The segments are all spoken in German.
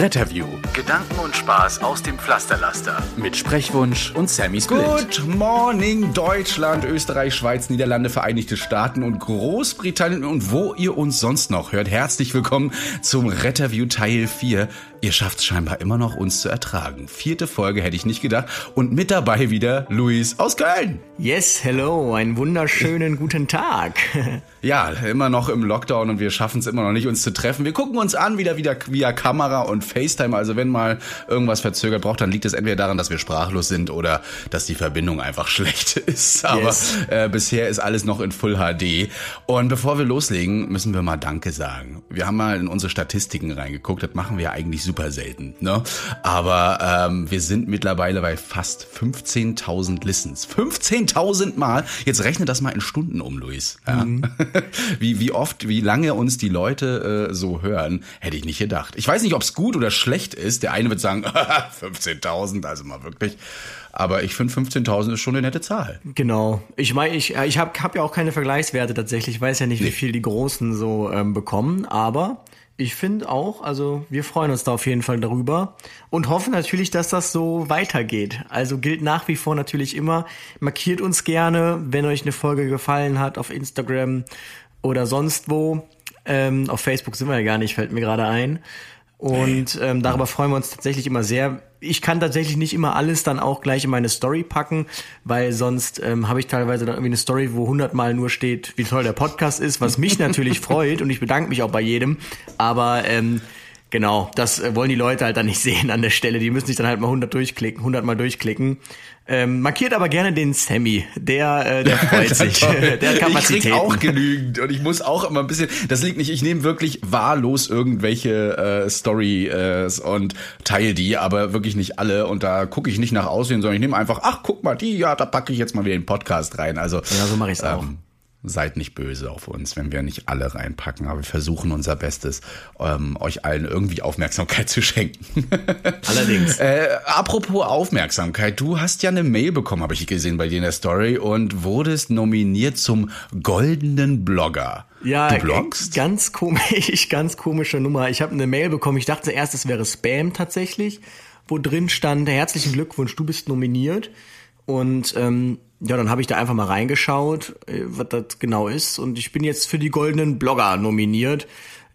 Retterview. Gedanken und Spaß aus dem Pflasterlaster. Mit Sprechwunsch und Sammy Split. Good morning Deutschland, Österreich, Schweiz, Niederlande, Vereinigte Staaten und Großbritannien und wo ihr uns sonst noch hört. Herzlich willkommen zum Retterview Teil 4. Ihr schafft es scheinbar immer noch, uns zu ertragen. Vierte Folge hätte ich nicht gedacht. Und mit dabei wieder Luis aus Köln. Yes, hello, einen wunderschönen guten Tag. Ja, immer noch im Lockdown und wir schaffen es immer noch nicht, uns zu treffen. Wir gucken uns an, wieder wieder via Kamera und FaceTime. Also wenn mal irgendwas verzögert braucht, dann liegt es entweder daran, dass wir sprachlos sind oder dass die Verbindung einfach schlecht ist. Aber yes. äh, bisher ist alles noch in Full HD. Und bevor wir loslegen, müssen wir mal Danke sagen. Wir haben mal in unsere Statistiken reingeguckt. Das machen wir eigentlich super selten. Ne? Aber ähm, wir sind mittlerweile bei fast 15.000 Listens. 15.000 Mal. Jetzt rechne das mal in Stunden um, Luis. Ja? Mhm. wie, wie oft, wie lange uns die Leute äh, so hören, hätte ich nicht gedacht. Ich weiß nicht, ob es gut oder schlecht ist. Der eine wird sagen, 15.000, also mal wirklich. Aber ich finde 15.000 ist schon eine nette Zahl. Genau. Ich meine, ich, ich habe hab ja auch keine Vergleichswerte tatsächlich. Ich weiß ja nicht, nee. wie viel die Großen so ähm, bekommen. Aber ich finde auch, also wir freuen uns da auf jeden Fall darüber und hoffen natürlich, dass das so weitergeht. Also gilt nach wie vor natürlich immer, markiert uns gerne, wenn euch eine Folge gefallen hat auf Instagram oder sonst wo. Ähm, auf Facebook sind wir ja gar nicht, fällt mir gerade ein. Und ähm, darüber freuen wir uns tatsächlich immer sehr. Ich kann tatsächlich nicht immer alles dann auch gleich in meine Story packen, weil sonst ähm, habe ich teilweise dann irgendwie eine Story, wo hundertmal nur steht, wie toll der Podcast ist, was mich natürlich freut und ich bedanke mich auch bei jedem. Aber ähm, genau, das äh, wollen die Leute halt dann nicht sehen an der Stelle. Die müssen sich dann halt mal 100 durchklicken, 100 mal durchklicken. Ähm, markiert aber gerne den Sammy, der, äh, der freut sich. der hat Kapazitäten. Ich krieg auch genügend und ich muss auch immer ein bisschen, das liegt nicht, ich nehme wirklich wahllos irgendwelche äh, Stories und teile die, aber wirklich nicht alle und da gucke ich nicht nach Aussehen, sondern ich nehme einfach, ach guck mal, die, ja, da packe ich jetzt mal wieder den Podcast rein. Also Ja, so mache ich es ähm, auch seid nicht böse auf uns, wenn wir nicht alle reinpacken, aber wir versuchen unser Bestes, ähm, euch allen irgendwie Aufmerksamkeit zu schenken. Allerdings. äh, apropos Aufmerksamkeit, du hast ja eine Mail bekommen, habe ich gesehen bei dir in der Story und wurdest nominiert zum goldenen Blogger. Ja, du bloggst? ganz komisch, ganz komische Nummer. Ich habe eine Mail bekommen. Ich dachte erst, es wäre Spam tatsächlich, wo drin stand: Herzlichen Glückwunsch, du bist nominiert. Und ähm, ja, dann habe ich da einfach mal reingeschaut, äh, was das genau ist. Und ich bin jetzt für die goldenen Blogger nominiert.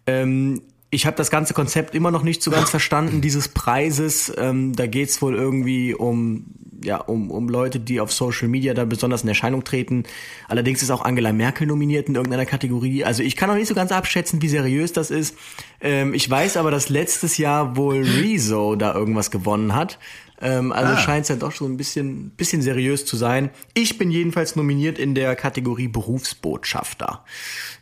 Ähm, ich habe das ganze Konzept immer noch nicht so ganz verstanden, dieses Preises. Ähm, da geht's wohl irgendwie um, ja, um, um Leute, die auf Social Media da besonders in Erscheinung treten. Allerdings ist auch Angela Merkel nominiert in irgendeiner Kategorie. Also ich kann noch nicht so ganz abschätzen, wie seriös das ist. Ähm, ich weiß aber, dass letztes Jahr wohl Rezo da irgendwas gewonnen hat. Ähm, also ah. scheint es ja doch schon ein bisschen, bisschen seriös zu sein. Ich bin jedenfalls nominiert in der Kategorie Berufsbotschafter.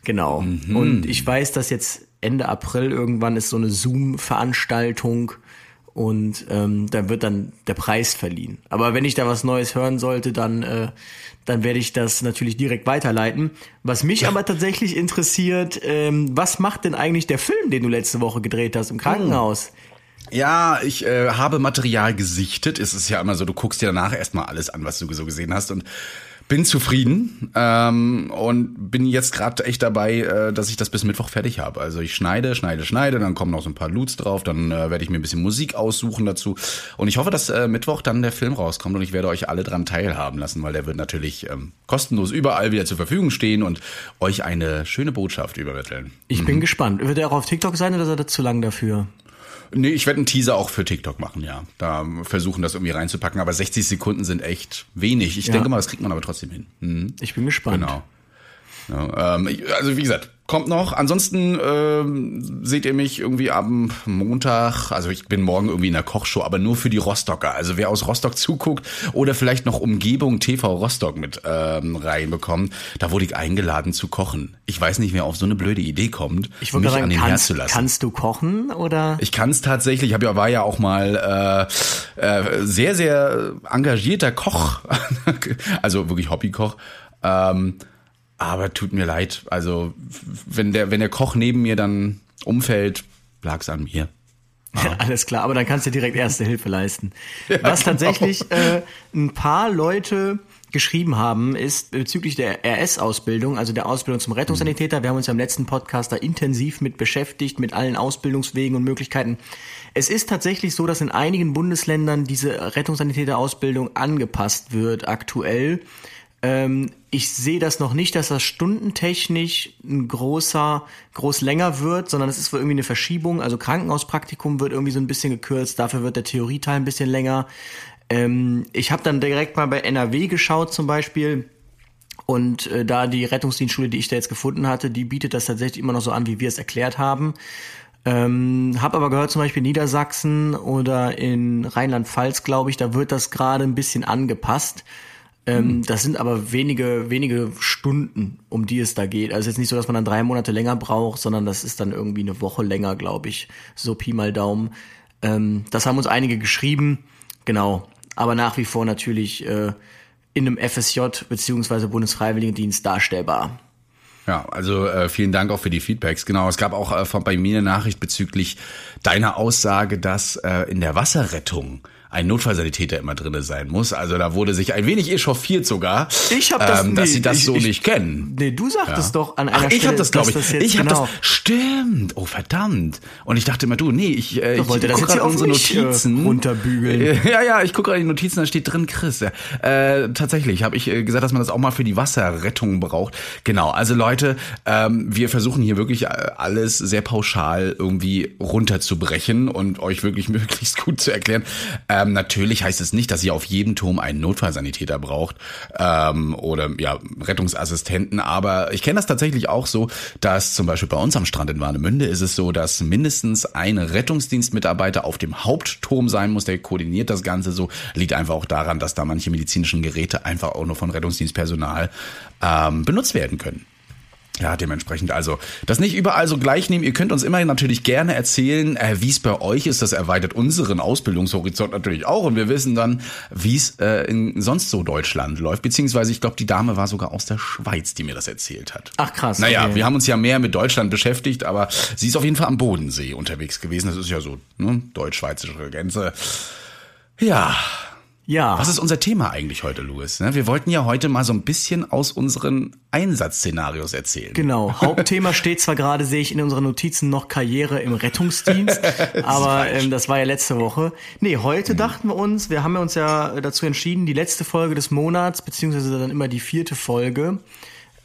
Genau. Mhm. Und ich weiß, dass jetzt Ende April irgendwann ist so eine Zoom-Veranstaltung und ähm, da wird dann der Preis verliehen. Aber wenn ich da was Neues hören sollte, dann, äh, dann werde ich das natürlich direkt weiterleiten. Was mich aber tatsächlich interessiert, ähm, was macht denn eigentlich der Film, den du letzte Woche gedreht hast im Krankenhaus? Oh. Ja, ich äh, habe Material gesichtet. Es ist ja immer so, du guckst dir danach erstmal alles an, was du so gesehen hast und bin zufrieden ähm, und bin jetzt gerade echt dabei, äh, dass ich das bis Mittwoch fertig habe. Also ich schneide, schneide, schneide, dann kommen noch so ein paar Loots drauf, dann äh, werde ich mir ein bisschen Musik aussuchen dazu und ich hoffe, dass äh, Mittwoch dann der Film rauskommt und ich werde euch alle dran teilhaben lassen, weil der wird natürlich ähm, kostenlos überall wieder zur Verfügung stehen und euch eine schöne Botschaft übermitteln. Ich mhm. bin gespannt. Wird er auch auf TikTok sein oder ist er zu lang dafür? Nee, ich werde einen Teaser auch für TikTok machen, ja. Da versuchen das irgendwie reinzupacken, aber 60 Sekunden sind echt wenig. Ich ja. denke mal, das kriegt man aber trotzdem hin. Mhm. Ich bin gespannt. Genau. Ja, ähm, also wie gesagt, kommt noch. Ansonsten ähm, seht ihr mich irgendwie am Montag. Also ich bin morgen irgendwie in der Kochshow, aber nur für die Rostocker. Also wer aus Rostock zuguckt oder vielleicht noch Umgebung TV Rostock mit ähm, reinbekommt, da wurde ich eingeladen zu kochen. Ich weiß nicht, wer auf so eine blöde Idee kommt, Ich mich sagen, an den Herd kannst, zu lassen. kannst du kochen oder? Ich kann es tatsächlich. Ich hab ja war ja auch mal äh, äh, sehr sehr engagierter Koch, also wirklich Hobbykoch. Ähm, aber tut mir leid. Also wenn der wenn der Koch neben mir dann umfällt, lag's an mir. Alles klar, aber dann kannst du direkt erste Hilfe leisten. Was tatsächlich äh, ein paar Leute geschrieben haben, ist bezüglich der RS-Ausbildung, also der Ausbildung zum Rettungssanitäter. Wir haben uns ja im letzten Podcast da intensiv mit beschäftigt, mit allen Ausbildungswegen und Möglichkeiten. Es ist tatsächlich so, dass in einigen Bundesländern diese Rettungssanitäter-Ausbildung angepasst wird aktuell. Ähm, ich sehe das noch nicht, dass das stundentechnisch ein großer, groß länger wird, sondern es ist wohl irgendwie eine Verschiebung. Also Krankenhauspraktikum wird irgendwie so ein bisschen gekürzt, dafür wird der Theorieteil ein bisschen länger. Ähm, ich habe dann direkt mal bei NRW geschaut zum Beispiel. Und äh, da die Rettungsdienstschule, die ich da jetzt gefunden hatte, die bietet das tatsächlich immer noch so an, wie wir es erklärt haben. Ähm, hab aber gehört, zum Beispiel Niedersachsen oder in Rheinland-Pfalz, glaube ich, da wird das gerade ein bisschen angepasst. Ähm, Das sind aber wenige, wenige Stunden, um die es da geht. Also jetzt nicht so, dass man dann drei Monate länger braucht, sondern das ist dann irgendwie eine Woche länger, glaube ich. So Pi mal Daumen. Ähm, das haben uns einige geschrieben, genau. Aber nach wie vor natürlich äh, in einem FSJ beziehungsweise Bundesfreiwilligendienst darstellbar. Ja, also äh, vielen Dank auch für die Feedbacks. Genau, es gab auch äh, von bei mir eine Nachricht bezüglich deiner Aussage, dass äh, in der Wasserrettung ein Notfallsanitäter immer drinne sein muss. Also da wurde sich ein wenig echauffiert sogar, Ich hab das- ähm, dass nee, sie das ich- so ich- nicht kennen. Nee, du sagtest Ja. doch an einer Ach, ich Stelle, habe das, glaube ich. dass das jetzt ich habe genau. das. Stimmt. Oh verdammt. Und ich dachte immer, du, nee, ich, äh, ich wollte das jetzt hier unsere äh, Notizen runterbügeln. Ja, ja, ich gucke gerade die Notizen, da steht drin Chris. Ja. Äh, tatsächlich habe ich äh, gesagt, dass man das auch mal für die Wasserrettung braucht. Genau. Also Leute, ähm, wir versuchen hier wirklich äh, alles sehr pauschal irgendwie runterzubrechen und euch wirklich möglichst gut zu erklären. Ähm, natürlich heißt es nicht, dass ihr auf jedem Turm einen Notfallsanitäter braucht ähm, oder ja Rettungsassistenten. Aber ich kenne das tatsächlich auch so, dass zum Beispiel bei uns am Strand in Warnemünde ist es so, dass mindestens ein Rettungsdienstmitarbeiter auf dem Hauptturm sein muss, der koordiniert das Ganze so. Liegt einfach auch daran, dass da manche medizinischen Geräte einfach auch nur von Rettungsdienstpersonal ähm, benutzt werden können. Ja, dementsprechend also das nicht überall so gleich nehmen. Ihr könnt uns immer natürlich gerne erzählen, äh, wie es bei euch ist. Das erweitert unseren Ausbildungshorizont natürlich auch und wir wissen dann, wie es äh, in sonst so Deutschland läuft. Beziehungsweise ich glaube, die Dame war sogar aus der Schweiz, die mir das erzählt hat. Ach krass. Naja, okay. wir haben uns ja mehr mit Deutschland beschäftigt, aber sie ist auf jeden Fall am Bodensee unterwegs gewesen. Das ist ja so ne, deutsch-schweizerische Grenze. Ja, ja. was ist unser Thema eigentlich heute, Louis? Ne, Wir wollten ja heute mal so ein bisschen aus unseren Einsatzszenarios erzählen. Genau. Hauptthema steht zwar gerade, sehe ich in unseren Notizen noch Karriere im Rettungsdienst, aber ähm, das war ja letzte Woche. Nee, heute Mhm. dachten wir uns, wir haben ja uns ja dazu entschieden, die letzte Folge des Monats, beziehungsweise dann immer die vierte Folge,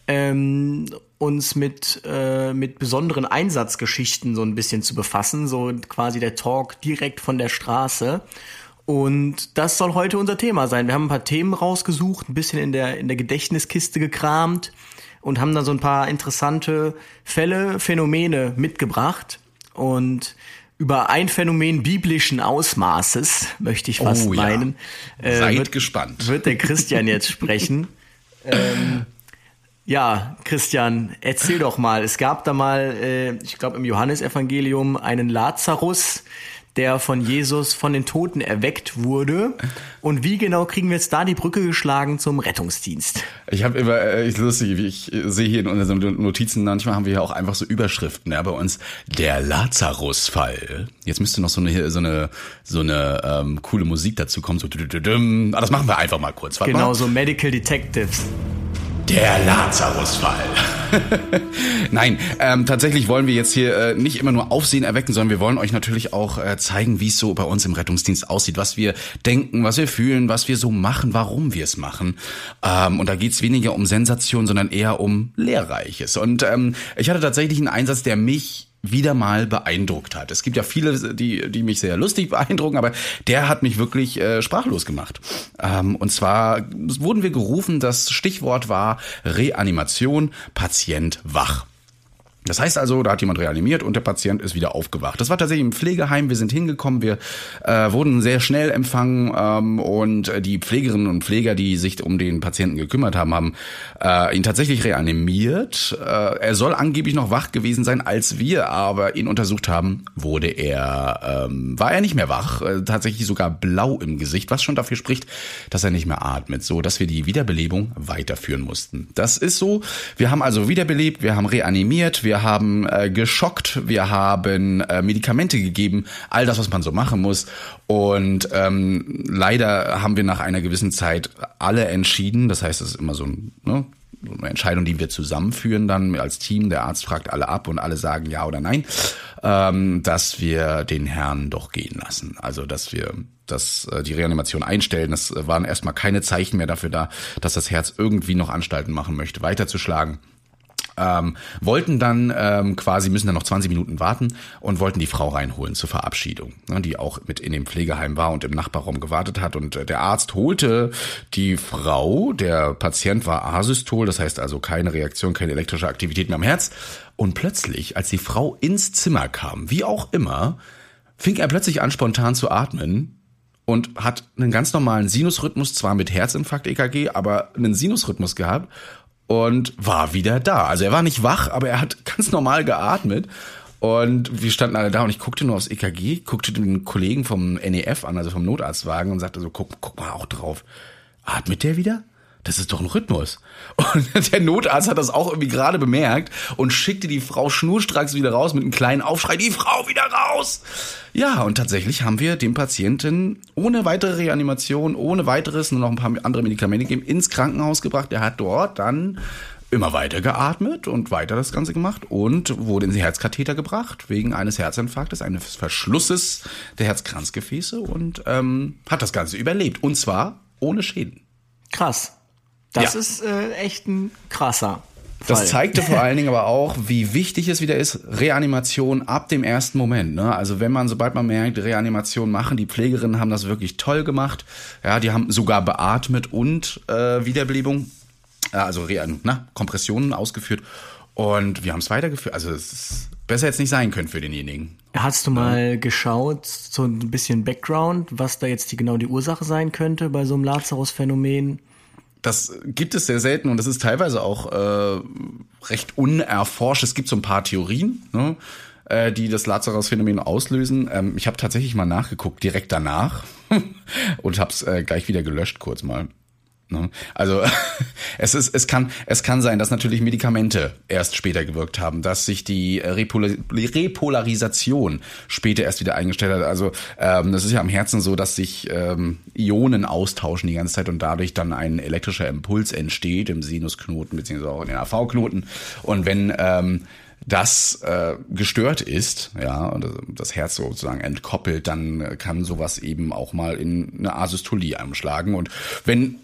ähm, uns mit, äh, mit besonderen Einsatzgeschichten so ein bisschen zu befassen, so quasi der Talk direkt von der Straße. Und das soll heute unser Thema sein. Wir haben ein paar Themen rausgesucht, ein bisschen in der, in der Gedächtniskiste gekramt und haben dann so ein paar interessante Fälle, Phänomene mitgebracht. Und über ein Phänomen biblischen Ausmaßes, möchte ich fast Oh ja. meinen, äh, Seid wird, gespannt. wird der Christian jetzt sprechen. ähm, ja, Christian, erzähl doch mal. Es gab da mal, äh, ich glaube im Johannesevangelium, einen Lazarus, der von Jesus von den Toten erweckt wurde. Und wie genau kriegen wir jetzt da die Brücke geschlagen zum Rettungsdienst? Ich habe immer, äh, ich lustig, wie ich äh, sehe hier in unseren Notizen, manchmal haben wir ja auch einfach so Überschriften, ja, bei uns der Lazarus-Fall. Jetzt müsste noch so eine so eine so eine ähm, coole Musik dazu kommen, so. Ah, das machen wir einfach mal kurz. Warte Genau, mal. so Medical Detectives. Der Lazarus-Fall. Nein, ähm, tatsächlich wollen wir jetzt hier äh, nicht immer nur Aufsehen erwecken, sondern wir wollen euch natürlich auch äh, zeigen, wie es so bei uns im Rettungsdienst aussieht, was wir denken, was wir fühlen, was wir so machen, warum wir es machen. Ähm, und da geht's weniger um Sensation, sondern eher um Lehrreiches. Und ähm, ich hatte tatsächlich einen Einsatz, der mich wieder mal beeindruckt hat. Es gibt ja viele, die, die mich sehr lustig beeindrucken, aber der hat mich wirklich äh, sprachlos gemacht. Ähm, und zwar wurden wir gerufen, das Stichwort war Reanimation, Patient wach. Das heißt also, da hat jemand reanimiert und der Patient ist wieder aufgewacht. Das war tatsächlich im Pflegeheim. Wir sind hingekommen, wir äh, wurden sehr schnell empfangen ähm, und die Pflegerinnen und Pfleger, die sich um den Patienten gekümmert haben, haben äh, ihn tatsächlich reanimiert. Äh, er soll angeblich noch wach gewesen sein, als wir aber ihn untersucht haben, wurde er ähm, war er nicht mehr wach, äh, tatsächlich sogar blau im Gesicht, was schon dafür spricht, dass er nicht mehr atmet, so dass wir die Wiederbelebung weiterführen mussten. Das ist so. Wir haben also wiederbelebt, wir haben reanimiert, wir haben äh, geschockt, wir haben äh, Medikamente gegeben, all das, was man so machen muss. Und ähm, leider haben wir nach einer gewissen Zeit alle entschieden, das heißt, es ist immer so ein, ne, eine Entscheidung, die wir zusammenführen dann als Team. Der Arzt fragt alle ab und alle sagen ja oder nein, ähm, dass wir den Herrn doch gehen lassen. Also dass wir dass äh, die Reanimation einstellen. Das waren erstmal keine Zeichen mehr dafür da, dass das Herz irgendwie noch Anstalten machen möchte, weiterzuschlagen ähm, wollten dann ähm, quasi, müssen dann noch 20 Minuten warten und wollten die Frau reinholen zur Verabschiedung, ne, die auch mit in dem Pflegeheim war und im Nachbarraum gewartet hat. Und äh, der Arzt holte die Frau, der Patient war asystol, das heißt also keine Reaktion, keine elektrische Aktivität mehr am Herz. Und plötzlich, als die Frau ins Zimmer kam, wie auch immer, fing er plötzlich an, spontan zu atmen und hat einen ganz normalen Sinusrhythmus, zwar mit Herzinfarkt EKG, aber einen Sinusrhythmus gehabt und war wieder da. Also er war nicht wach, aber er hat ganz normal geatmet. Und wir standen alle da und ich guckte nur aufs EKG, guckte den Kollegen vom NEF an, also vom Notarztwagen und sagte so, guck, guck mal auch drauf. Atmet der wieder? Das ist doch ein Rhythmus. Und der Notarzt hat das auch irgendwie gerade bemerkt und schickte die Frau schnurstracks wieder raus mit einem kleinen Aufschrei, die Frau wieder raus. Ja, und tatsächlich haben wir dem Patienten ohne weitere Reanimation, ohne weiteres, nur noch ein paar andere Medikamente gegeben, ins Krankenhaus gebracht. Der hat dort dann immer weiter geatmet und weiter das Ganze gemacht und wurde in den Herzkatheter gebracht wegen eines Herzinfarktes, eines Verschlusses der Herzkranzgefäße und ähm, hat das Ganze überlebt. Und zwar ohne Schäden. Krass. Das ja. ist äh, echt ein krasser. Fall. Das zeigte vor allen Dingen aber auch, wie wichtig es wieder ist, Reanimation ab dem ersten Moment. Ne? Also wenn man, sobald man merkt, Reanimation machen, die Pflegerinnen haben das wirklich toll gemacht. Ja, die haben sogar beatmet und äh, Wiederbelebung, also Rean, na, Kompressionen ausgeführt. Und wir haben es weitergeführt. Also es ist besser jetzt nicht sein können für denjenigen. Hast du mal ja. geschaut, so ein bisschen Background, was da jetzt die, genau die Ursache sein könnte bei so einem Lazarus-Phänomen? Das gibt es sehr selten und das ist teilweise auch äh, recht unerforscht. Es gibt so ein paar Theorien, ne, äh, die das Lazarus-Phänomen auslösen. Ähm, ich habe tatsächlich mal nachgeguckt, direkt danach und habe es äh, gleich wieder gelöscht, kurz mal. Ne? Also es ist, es kann, es kann sein, dass natürlich Medikamente erst später gewirkt haben, dass sich die Repol Repolarisation später erst wieder eingestellt hat. Also ähm, das ist ja am Herzen so, dass sich ähm, Ionen austauschen die ganze Zeit und dadurch dann ein elektrischer Impuls entsteht im Sinusknoten beziehungsweise auch in den AV-Knoten. Und wenn ähm, das äh, gestört ist, ja, und das Herz sozusagen entkoppelt, dann kann sowas eben auch mal in eine Asystolie anschlagen. Und wenn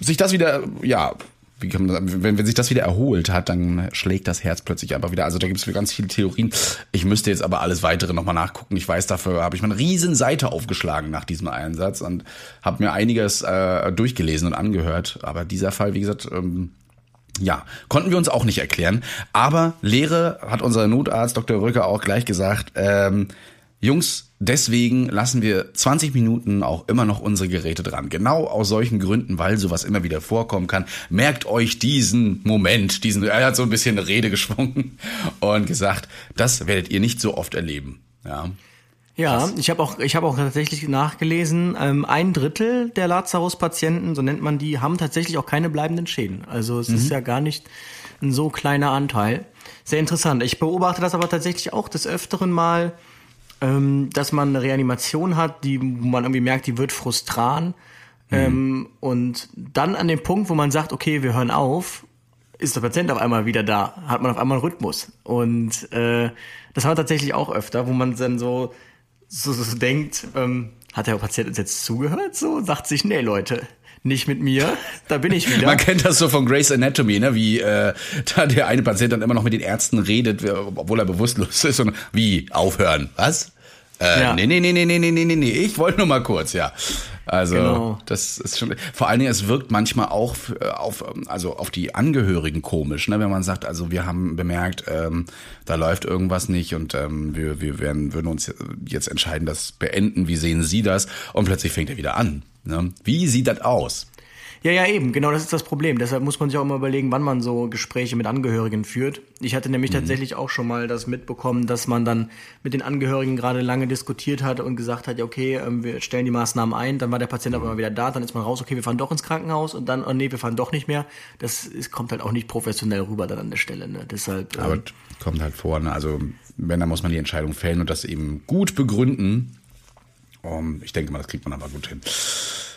sich das wieder, ja, wie kann man, wenn, wenn sich das wieder erholt hat, dann schlägt das Herz plötzlich einfach wieder. Also da gibt es ganz viele Theorien. Ich müsste jetzt aber alles weitere nochmal nachgucken. Ich weiß, dafür habe ich mal eine riesen Seite aufgeschlagen nach diesem Einsatz und habe mir einiges äh, durchgelesen und angehört. Aber dieser Fall, wie gesagt, ähm, ja, konnten wir uns auch nicht erklären. Aber Lehre hat unser Notarzt Dr. Rücker auch gleich gesagt, ähm, Jungs, deswegen lassen wir 20 Minuten auch immer noch unsere Geräte dran. Genau aus solchen Gründen, weil sowas immer wieder vorkommen kann. Merkt euch diesen Moment, diesen, er hat so ein bisschen eine Rede geschwungen und gesagt, das werdet ihr nicht so oft erleben. Ja. Ja, ich habe auch, ich habe auch tatsächlich nachgelesen, ähm, ein Drittel der Lazarus-Patienten, so nennt man die, haben tatsächlich auch keine bleibenden Schäden. Also es mhm. ist ja gar nicht ein so kleiner Anteil. Sehr interessant. Ich beobachte das aber tatsächlich auch des Öfteren mal, ähm, dass man eine Reanimation hat, die, wo man irgendwie merkt, die wird frustran. Mhm. Ähm, und dann an dem Punkt, wo man sagt, okay, wir hören auf, ist der Patient auf einmal wieder da, hat man auf einmal einen Rhythmus. Und äh, das haben wir tatsächlich auch öfter, wo man dann so, so, so denkt, ähm, hat der Patient uns jetzt zugehört? So sagt sich, nee, Leute, nicht mit mir, da bin ich wieder. Man kennt das so von Grace Anatomy, ne? wie äh, da der eine Patient dann immer noch mit den Ärzten redet, obwohl er bewusstlos ist und wie aufhören, was? Äh, ja. Nee, nee, nee, nee, nee, nee, nee, nee, ich wollte nur mal kurz, ja. Also genau. das ist schon. Vor allen Dingen, es wirkt manchmal auch äh, auf, also auf die Angehörigen komisch, ne? wenn man sagt, also wir haben bemerkt, ähm, da läuft irgendwas nicht und ähm, wir, wir werden, würden uns jetzt entscheiden, das beenden. Wie sehen Sie das? Und plötzlich fängt er wieder an. Ne? Wie sieht das aus? Ja, ja, eben, genau das ist das Problem. Deshalb muss man sich auch immer überlegen, wann man so Gespräche mit Angehörigen führt. Ich hatte nämlich mhm. tatsächlich auch schon mal das mitbekommen, dass man dann mit den Angehörigen gerade lange diskutiert hat und gesagt hat, ja, okay, ähm, wir stellen die Maßnahmen ein, dann war der Patient mhm. aber immer wieder da, dann ist man raus, okay, wir fahren doch ins Krankenhaus und dann, oh nee, wir fahren doch nicht mehr. Das ist, kommt halt auch nicht professionell rüber dann an der Stelle. Ne? Deshalb. Ähm, aber kommt halt vor, ne? also wenn, dann muss man die Entscheidung fällen und das eben gut begründen. Um, ich denke mal, das kriegt man aber gut hin.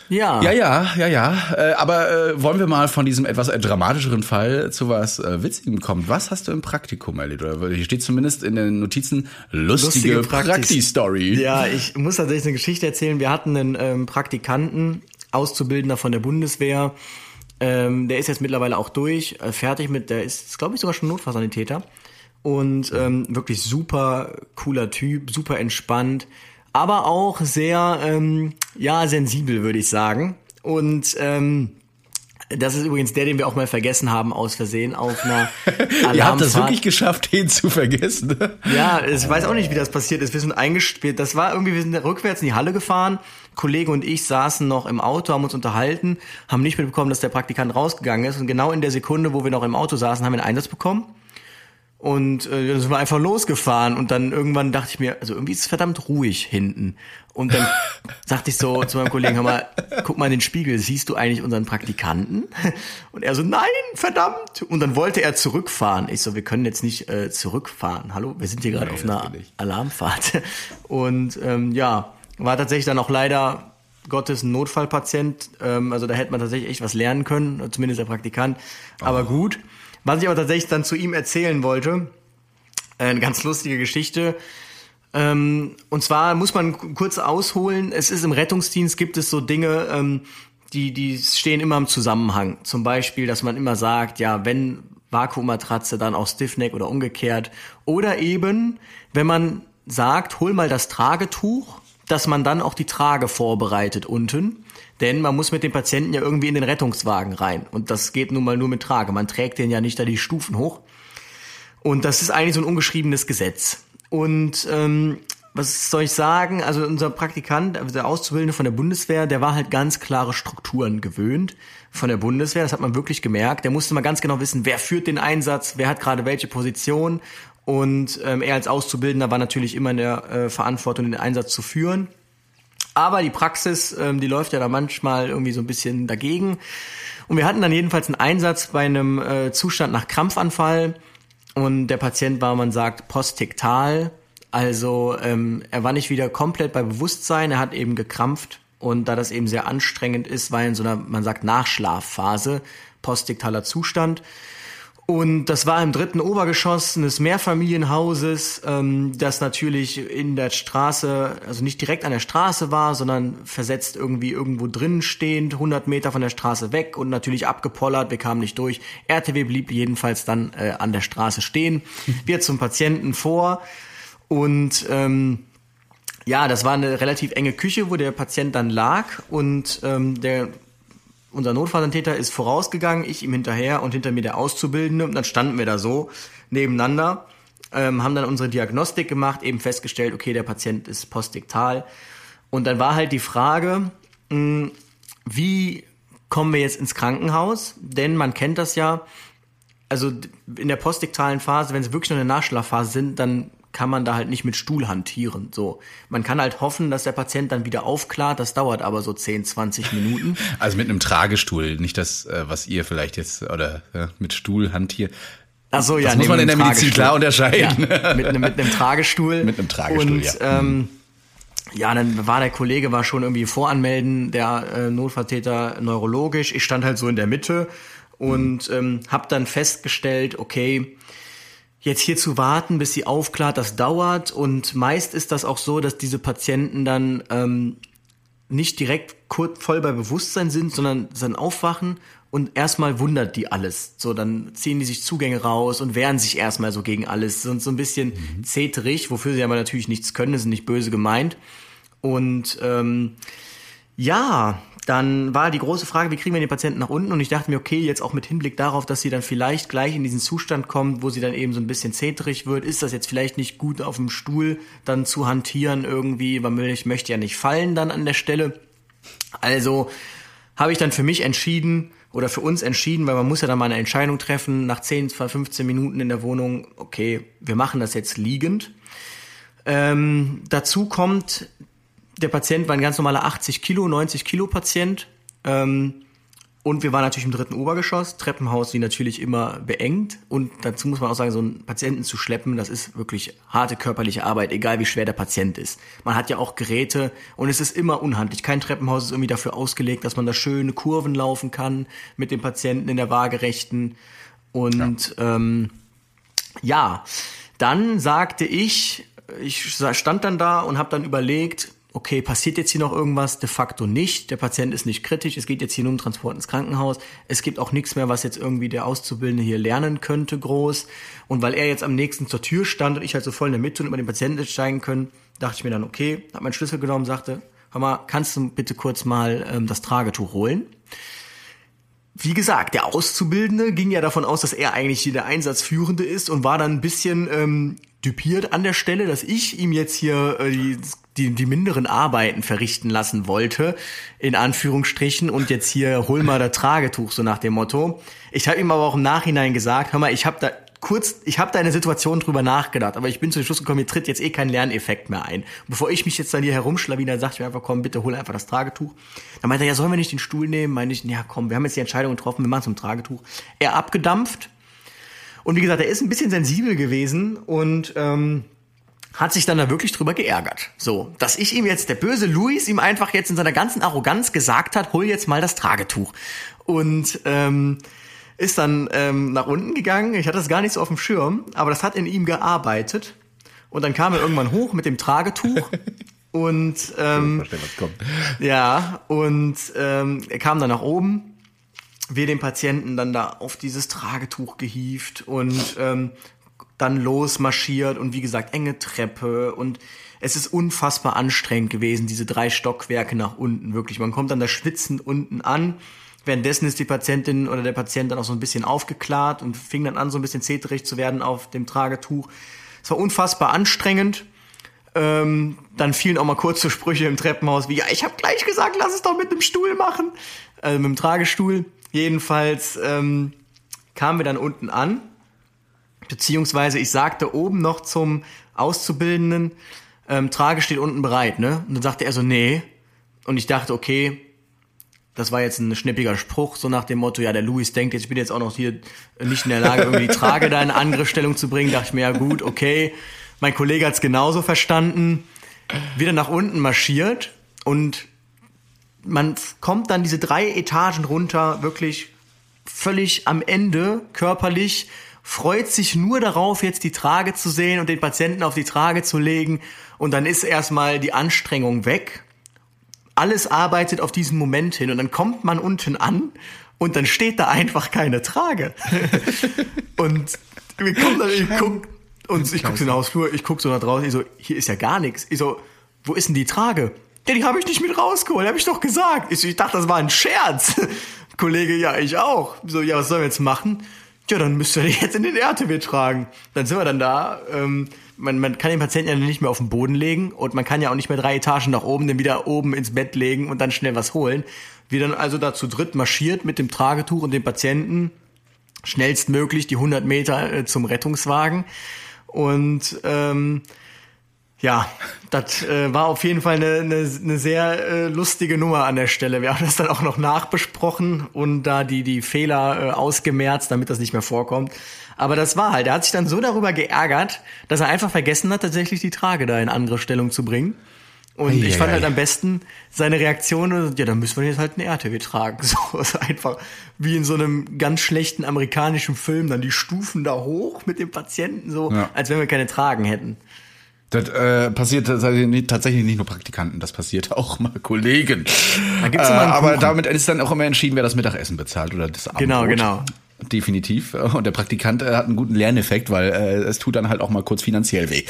Ja. Ja, ja, ja, ja. Äh, aber äh, wollen wir mal von diesem etwas dramatischeren Fall zu was äh, Witzigem kommen? Was hast du im Praktikum erlebt? Oder hier steht zumindest in den Notizen lustige, lustige Prakti-Story. Ja, ich muss tatsächlich eine Geschichte erzählen. Wir hatten einen ähm, Praktikanten, Auszubildender von der Bundeswehr. Ähm, der ist jetzt mittlerweile auch durch, äh, fertig mit, der ist, glaube ich, sogar schon Notfallsanitäter. Und ähm, wirklich super cooler Typ, super entspannt aber auch sehr, ähm, ja, sensibel, würde ich sagen. Und ähm, das ist übrigens der, den wir auch mal vergessen haben aus Versehen auf einer Alarmfahrt. Ihr habt das wirklich geschafft, den zu vergessen. ja, ich weiß auch nicht, wie das passiert ist. Wir sind eingespielt. Das war irgendwie, wir sind rückwärts in die Halle gefahren. Kollege und ich saßen noch im Auto, haben uns unterhalten, haben nicht mitbekommen, dass der Praktikant rausgegangen ist. Und genau in der Sekunde, wo wir noch im Auto saßen, haben wir einen Einsatz bekommen. Und äh, dann sind wir einfach losgefahren und dann irgendwann dachte ich mir, also irgendwie ist es verdammt ruhig hinten. Und dann sagte ich so zu meinem Kollegen, hör mal, guck mal in den Spiegel, siehst du eigentlich unseren Praktikanten? Und er so, nein, verdammt. Und dann wollte er zurückfahren. Ich so, wir können jetzt nicht äh, zurückfahren. Hallo, wir sind hier gerade auf einer Alarmfahrt. Und ähm, ja, war tatsächlich dann auch leider Gottes ein Notfallpatient. Ähm, also da hätte man tatsächlich echt was lernen können, zumindest der Praktikant. Aber oh. gut. Was ich aber tatsächlich dann zu ihm erzählen wollte, eine ganz lustige Geschichte. Ähm, und zwar muss man kurz ausholen, es ist im Rettungsdienst gibt es so Dinge, ähm, die, die stehen immer im Zusammenhang. Zum Beispiel, dass man immer sagt, ja, wenn Vakuummatratze, dann auch Stiffneck oder umgekehrt. Oder eben, wenn man sagt, hol mal das Tragetuch, dass man dann auch die Trage vorbereitet unten. Denn man muss mit dem Patienten ja irgendwie in den Rettungswagen rein. Und das geht nun mal nur mit Trage. Man trägt den ja nicht da die Stufen hoch. Und das ist eigentlich so ein ungeschriebenes Gesetz. Und ähm, was soll ich sagen? Also unser Praktikant, also der Auszubildende von der Bundeswehr, der war halt ganz klare Strukturen gewöhnt von der Bundeswehr. Das hat man wirklich gemerkt. Der musste mal ganz genau wissen, wer führt den Einsatz, wer hat gerade welche Position. Und ähm, er als Auszubildender war natürlich immer in der äh, Verantwortung, den Einsatz zu führen. Aber die Praxis, ähm, die läuft ja da manchmal irgendwie so ein bisschen dagegen. Und wir hatten dann jedenfalls einen Einsatz bei einem äh, Zustand nach Krampfanfall. Und der Patient war, man sagt, postiktal. Also ähm, er war nicht wieder komplett bei Bewusstsein, er hat eben gekrampft. Und da das eben sehr anstrengend ist, war in so einer, man sagt, Nachschlafphase, postiktaler Zustand. Und das war im dritten Obergeschoss eines Mehrfamilienhauses, ähm, das natürlich in der Straße, also nicht direkt an der Straße war, sondern versetzt irgendwie irgendwo drinnen stehend, 100 Meter von der Straße weg und natürlich abgepollert. Wir kamen nicht durch. RTW blieb jedenfalls dann äh, an der Straße stehen. Wir zum Patienten vor und ähm, ja, das war eine relativ enge Küche, wo der Patient dann lag und ähm, der unser Notfallsanitäter ist vorausgegangen, ich ihm hinterher und hinter mir der Auszubildende. Und dann standen wir da so nebeneinander, ähm, haben dann unsere Diagnostik gemacht, eben festgestellt, okay, der Patient ist postdiktal. Und dann war halt die Frage, mh, hm, wie kommen wir jetzt ins Krankenhaus? Denn man kennt das ja, also in der postdiktalen Phase, wenn sie wirklich noch in der Nachschlafphase sind, dann kann man da halt nicht mit Stuhl hantieren. So, man kann halt hoffen, dass der Patient dann wieder aufklart. Das dauert aber so 10, 20 Minuten. Also mit einem Tragestuhl, nicht das, äh, was ihr vielleicht jetzt oder ja, mit Stuhl hantiert. Ach so, ja, das muss man in der Medizin klar unterscheiden. Ja, mit, einem, mit einem Tragestuhl. mit einem Tragestuhl, Und, ja. Ähm, ja, dann war der Kollege war schon irgendwie voranmelden, der äh, Notfalltäter neurologisch. Ich stand halt so in der Mitte und mhm. ähm, habe dann festgestellt, okay, jetzt hier zu warten, bis sie aufklärt, das dauert. Und meist ist das auch so, dass diese Patienten dann ähm, nicht direkt kurz voll bei Bewusstsein sind, sondern dann aufwachen und erstmal wundert die alles. So, dann ziehen die sich Zugänge raus und wehren sich erstmal so gegen alles. Sind so ein bisschen mhm. zetrig, wofür sie aber natürlich nichts können, das ist nicht böse gemeint. Und ähm, Ja, dann war die große Frage, wie kriegen wir den Patienten nach unten? Und ich dachte mir, okay, jetzt auch mit Hinblick darauf, dass sie dann vielleicht gleich in diesen Zustand kommt, wo sie dann eben so ein bisschen zetrig wird, ist das jetzt vielleicht nicht gut auf dem Stuhl dann zu hantieren irgendwie, weil ich möchte ja nicht fallen dann an der Stelle. Also habe ich dann für mich entschieden oder für uns entschieden, weil man muss ja dann mal eine Entscheidung treffen, nach 10, 15 Minuten in der Wohnung, okay, wir machen das jetzt liegend. Ähm, dazu kommt, der Patient war ein ganz normaler 80 Kilo, 90 Kilo Patient. Ähm, und wir waren natürlich im dritten Obergeschoss, Treppenhaus, wie natürlich immer beengt. Und dazu muss man auch sagen, so einen Patienten zu schleppen, das ist wirklich harte körperliche Arbeit, egal wie schwer der Patient ist. Man hat ja auch Geräte und es ist immer unhandlich. Kein Treppenhaus ist irgendwie dafür ausgelegt, dass man da schöne Kurven laufen kann mit dem Patienten in der Waagerechten. Und ja, ähm, ja. dann sagte ich, ich stand dann da und habe dann überlegt, okay, passiert jetzt hier noch irgendwas? De facto nicht. Der Patient ist nicht kritisch. Es geht jetzt hier nur um Transport ins Krankenhaus. Es gibt auch nichts mehr, was jetzt irgendwie der Auszubildende hier lernen könnte, groß. Und weil er jetzt am nächsten zur Tür stand und ich halt so voll in der Mitte und über den Patienten steigen können, dachte ich mir dann, okay, hab meinen Schlüssel genommen, sagte, hör mal, kannst du bitte kurz mal ähm, das Tragetuch holen? Wie gesagt, der Auszubildende ging ja davon aus, dass er eigentlich hier der Einsatzführende ist und war dann ein bisschen ähm, düpiert an der Stelle, dass ich ihm jetzt hier äh, die die, die minderen Arbeiten verrichten lassen wollte, in Anführungsstrichen, und jetzt hier hol mal das Tragetuch, so nach dem Motto. Ich habe ihm aber auch im Nachhinein gesagt, hör mal, ich habe da kurz, ich habe da eine Situation drüber nachgedacht, aber ich bin zu dem Schluss gekommen, mir tritt jetzt eh kein Lerneffekt mehr ein. bevor ich mich jetzt dann hier herumschlawine, sagt mir einfach, komm, bitte hol einfach das Tragetuch. Dann meinte er, ja, sollen wir nicht den Stuhl nehmen? Meinte ich, ja, komm, wir haben jetzt die Entscheidung getroffen, wir machen zum Tragetuch. Er abgedampft. Und wie gesagt, er ist ein bisschen sensibel gewesen und ähm, hat sich dann da wirklich drüber geärgert. So, dass ich ihm jetzt, der böse Luis, ihm einfach jetzt in seiner ganzen Arroganz gesagt hat, hol jetzt mal das Tragetuch. Und ähm, ist dann ähm, nach unten gegangen. Ich hatte das gar nicht so auf dem Schirm, aber das hat in ihm gearbeitet. Und dann kam er irgendwann hoch mit dem Tragetuch. und ähm, ja, und ähm, er kam dann nach oben. Wir den Patienten dann da auf dieses Tragetuch gehieft und ähm, dann losmarschiert und wie gesagt, enge Treppe und es ist unfassbar anstrengend gewesen, diese drei Stockwerke nach unten, wirklich. Man kommt dann da schwitzend unten an. Währenddessen ist die Patientin oder der Patient dann auch so ein bisschen aufgeklärt und fing dann an, so ein bisschen zeterig zu werden auf dem Tragetuch. Es war unfassbar anstrengend. Ähm, dann fielen auch mal kurze Sprüche im Treppenhaus, wie, ja, ich habe gleich gesagt, lass es doch mit dem Stuhl machen. Also mit dem Tragestuhl. Jedenfalls ähm, kamen wir dann unten an Beziehungsweise ich sagte oben noch zum Auszubildenden, ähm, Trage steht unten bereit, ne? Und dann sagte er so, nee. Und ich dachte, okay, das war jetzt ein schnippiger Spruch, so nach dem Motto, ja, der Louis denkt jetzt, ich bin jetzt auch noch hier nicht in der Lage, irgendwie die Trage da in Angriffsstellung zu bringen. Dachte ich mir, ja gut, okay. Mein Kollege hat's genauso verstanden. Wieder nach unten marschiert und man kommt dann diese drei Etagen runter, wirklich völlig am Ende körperlich freut sich nur darauf, jetzt die Trage zu sehen und den Patienten auf die Trage zu legen. Und dann ist erstmal die Anstrengung weg. Alles arbeitet auf diesen Moment hin und dann kommt man unten an und dann steht da einfach keine Trage. und wir kommen dann, ich guck, und ich guck so in den Hausflur, ich guck so nach draußen, ich so, hier ist ja gar nichts. Ich so, wo ist denn die Trage? Ja, die habe ich nicht mit rausgeholt, habe ich doch gesagt. Ich, so, ich dachte, das war ein Scherz. Kollege, ja, ich auch. So, ja, was sollen wir jetzt machen? Ja, dann müsst ihr jetzt in den RTW tragen. Dann sind wir dann da. Ähm, man, man kann den Patienten ja nicht mehr auf den Boden legen und man kann ja auch nicht mehr drei Etagen nach oben, dann wieder oben ins Bett legen und dann schnell was holen. Wir dann also da zu dritt marschiert mit dem Tragetuch und dem Patienten schnellstmöglich die 100 Meter äh, zum Rettungswagen und ähm, ja, das äh, war auf jeden Fall eine, eine, eine sehr äh, lustige Nummer an der Stelle. Wir haben das dann auch noch nachbesprochen und da die, die Fehler äh, ausgemerzt, damit das nicht mehr vorkommt. Aber das war halt, er hat sich dann so darüber geärgert, dass er einfach vergessen hat, tatsächlich die Trage da in andere Stellung zu bringen. Und ei, ich fand halt am besten seine Reaktion, ja, dann müssen wir jetzt halt einen RTW tragen. So ist einfach wie in so einem ganz schlechten amerikanischen Film, dann die Stufen da hoch mit dem Patienten, so, ja. als wenn wir keine Tragen hätten. Das äh, passiert tatsächlich nicht nur Praktikanten, das passiert auch mal Kollegen. Da gibt's äh, aber damit ist dann auch immer entschieden, wer das Mittagessen bezahlt oder das Abendbrot. Genau, genau. Definitiv. Und der Praktikant äh, hat einen guten Lerneffekt, weil äh, es tut dann halt auch mal kurz finanziell weh.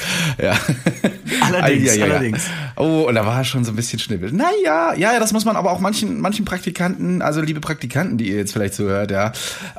Ja. Allerdings, ja, ja, ja. allerdings. Oh, und da war schon so ein bisschen schnibbel. Naja, ja, das muss man aber auch manchen, manchen Praktikanten, also liebe Praktikanten, die ihr jetzt vielleicht so hört, ja,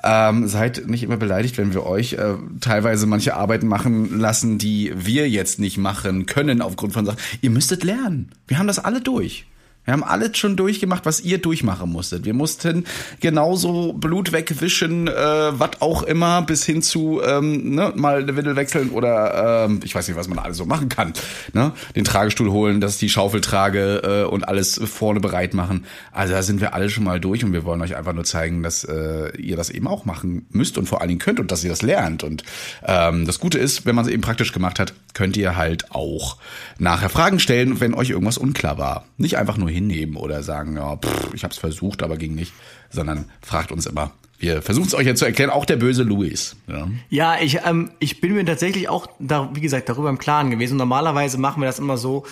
ähm, seid nicht immer beleidigt, wenn wir euch äh, teilweise manche Arbeiten machen lassen, die wir jetzt nicht machen können aufgrund von Sachen. Ihr müsstet lernen. Wir haben das alle durch. Wir haben alles schon durchgemacht, was ihr durchmachen musstet. Wir mussten genauso Blut wegwischen, äh, was auch immer, bis hin zu ähm, ne, mal eine Windel wechseln oder ähm, ich weiß nicht, was man alles so machen kann. Ne? Den Tragestuhl holen, dass die Schaufel trage äh, und alles vorne bereit machen. Also da sind wir alle schon mal durch und wir wollen euch einfach nur zeigen, dass äh, ihr das eben auch machen müsst und vor allen Dingen könnt und dass ihr das lernt. Und ähm, das Gute ist, wenn man es eben praktisch gemacht hat, könnt ihr halt auch nachher Fragen stellen, wenn euch irgendwas unklar war. Nicht einfach nur hinnehmen oder sagen, ja, pff, ich habe es versucht, aber ging nicht, sondern fragt uns immer. Wir versuchen es euch jetzt zu erklären, auch der böse Luis. Ja, ja ich, ähm, ich bin mir tatsächlich auch, da, wie gesagt, darüber im Klaren gewesen. Normalerweise machen wir das immer so,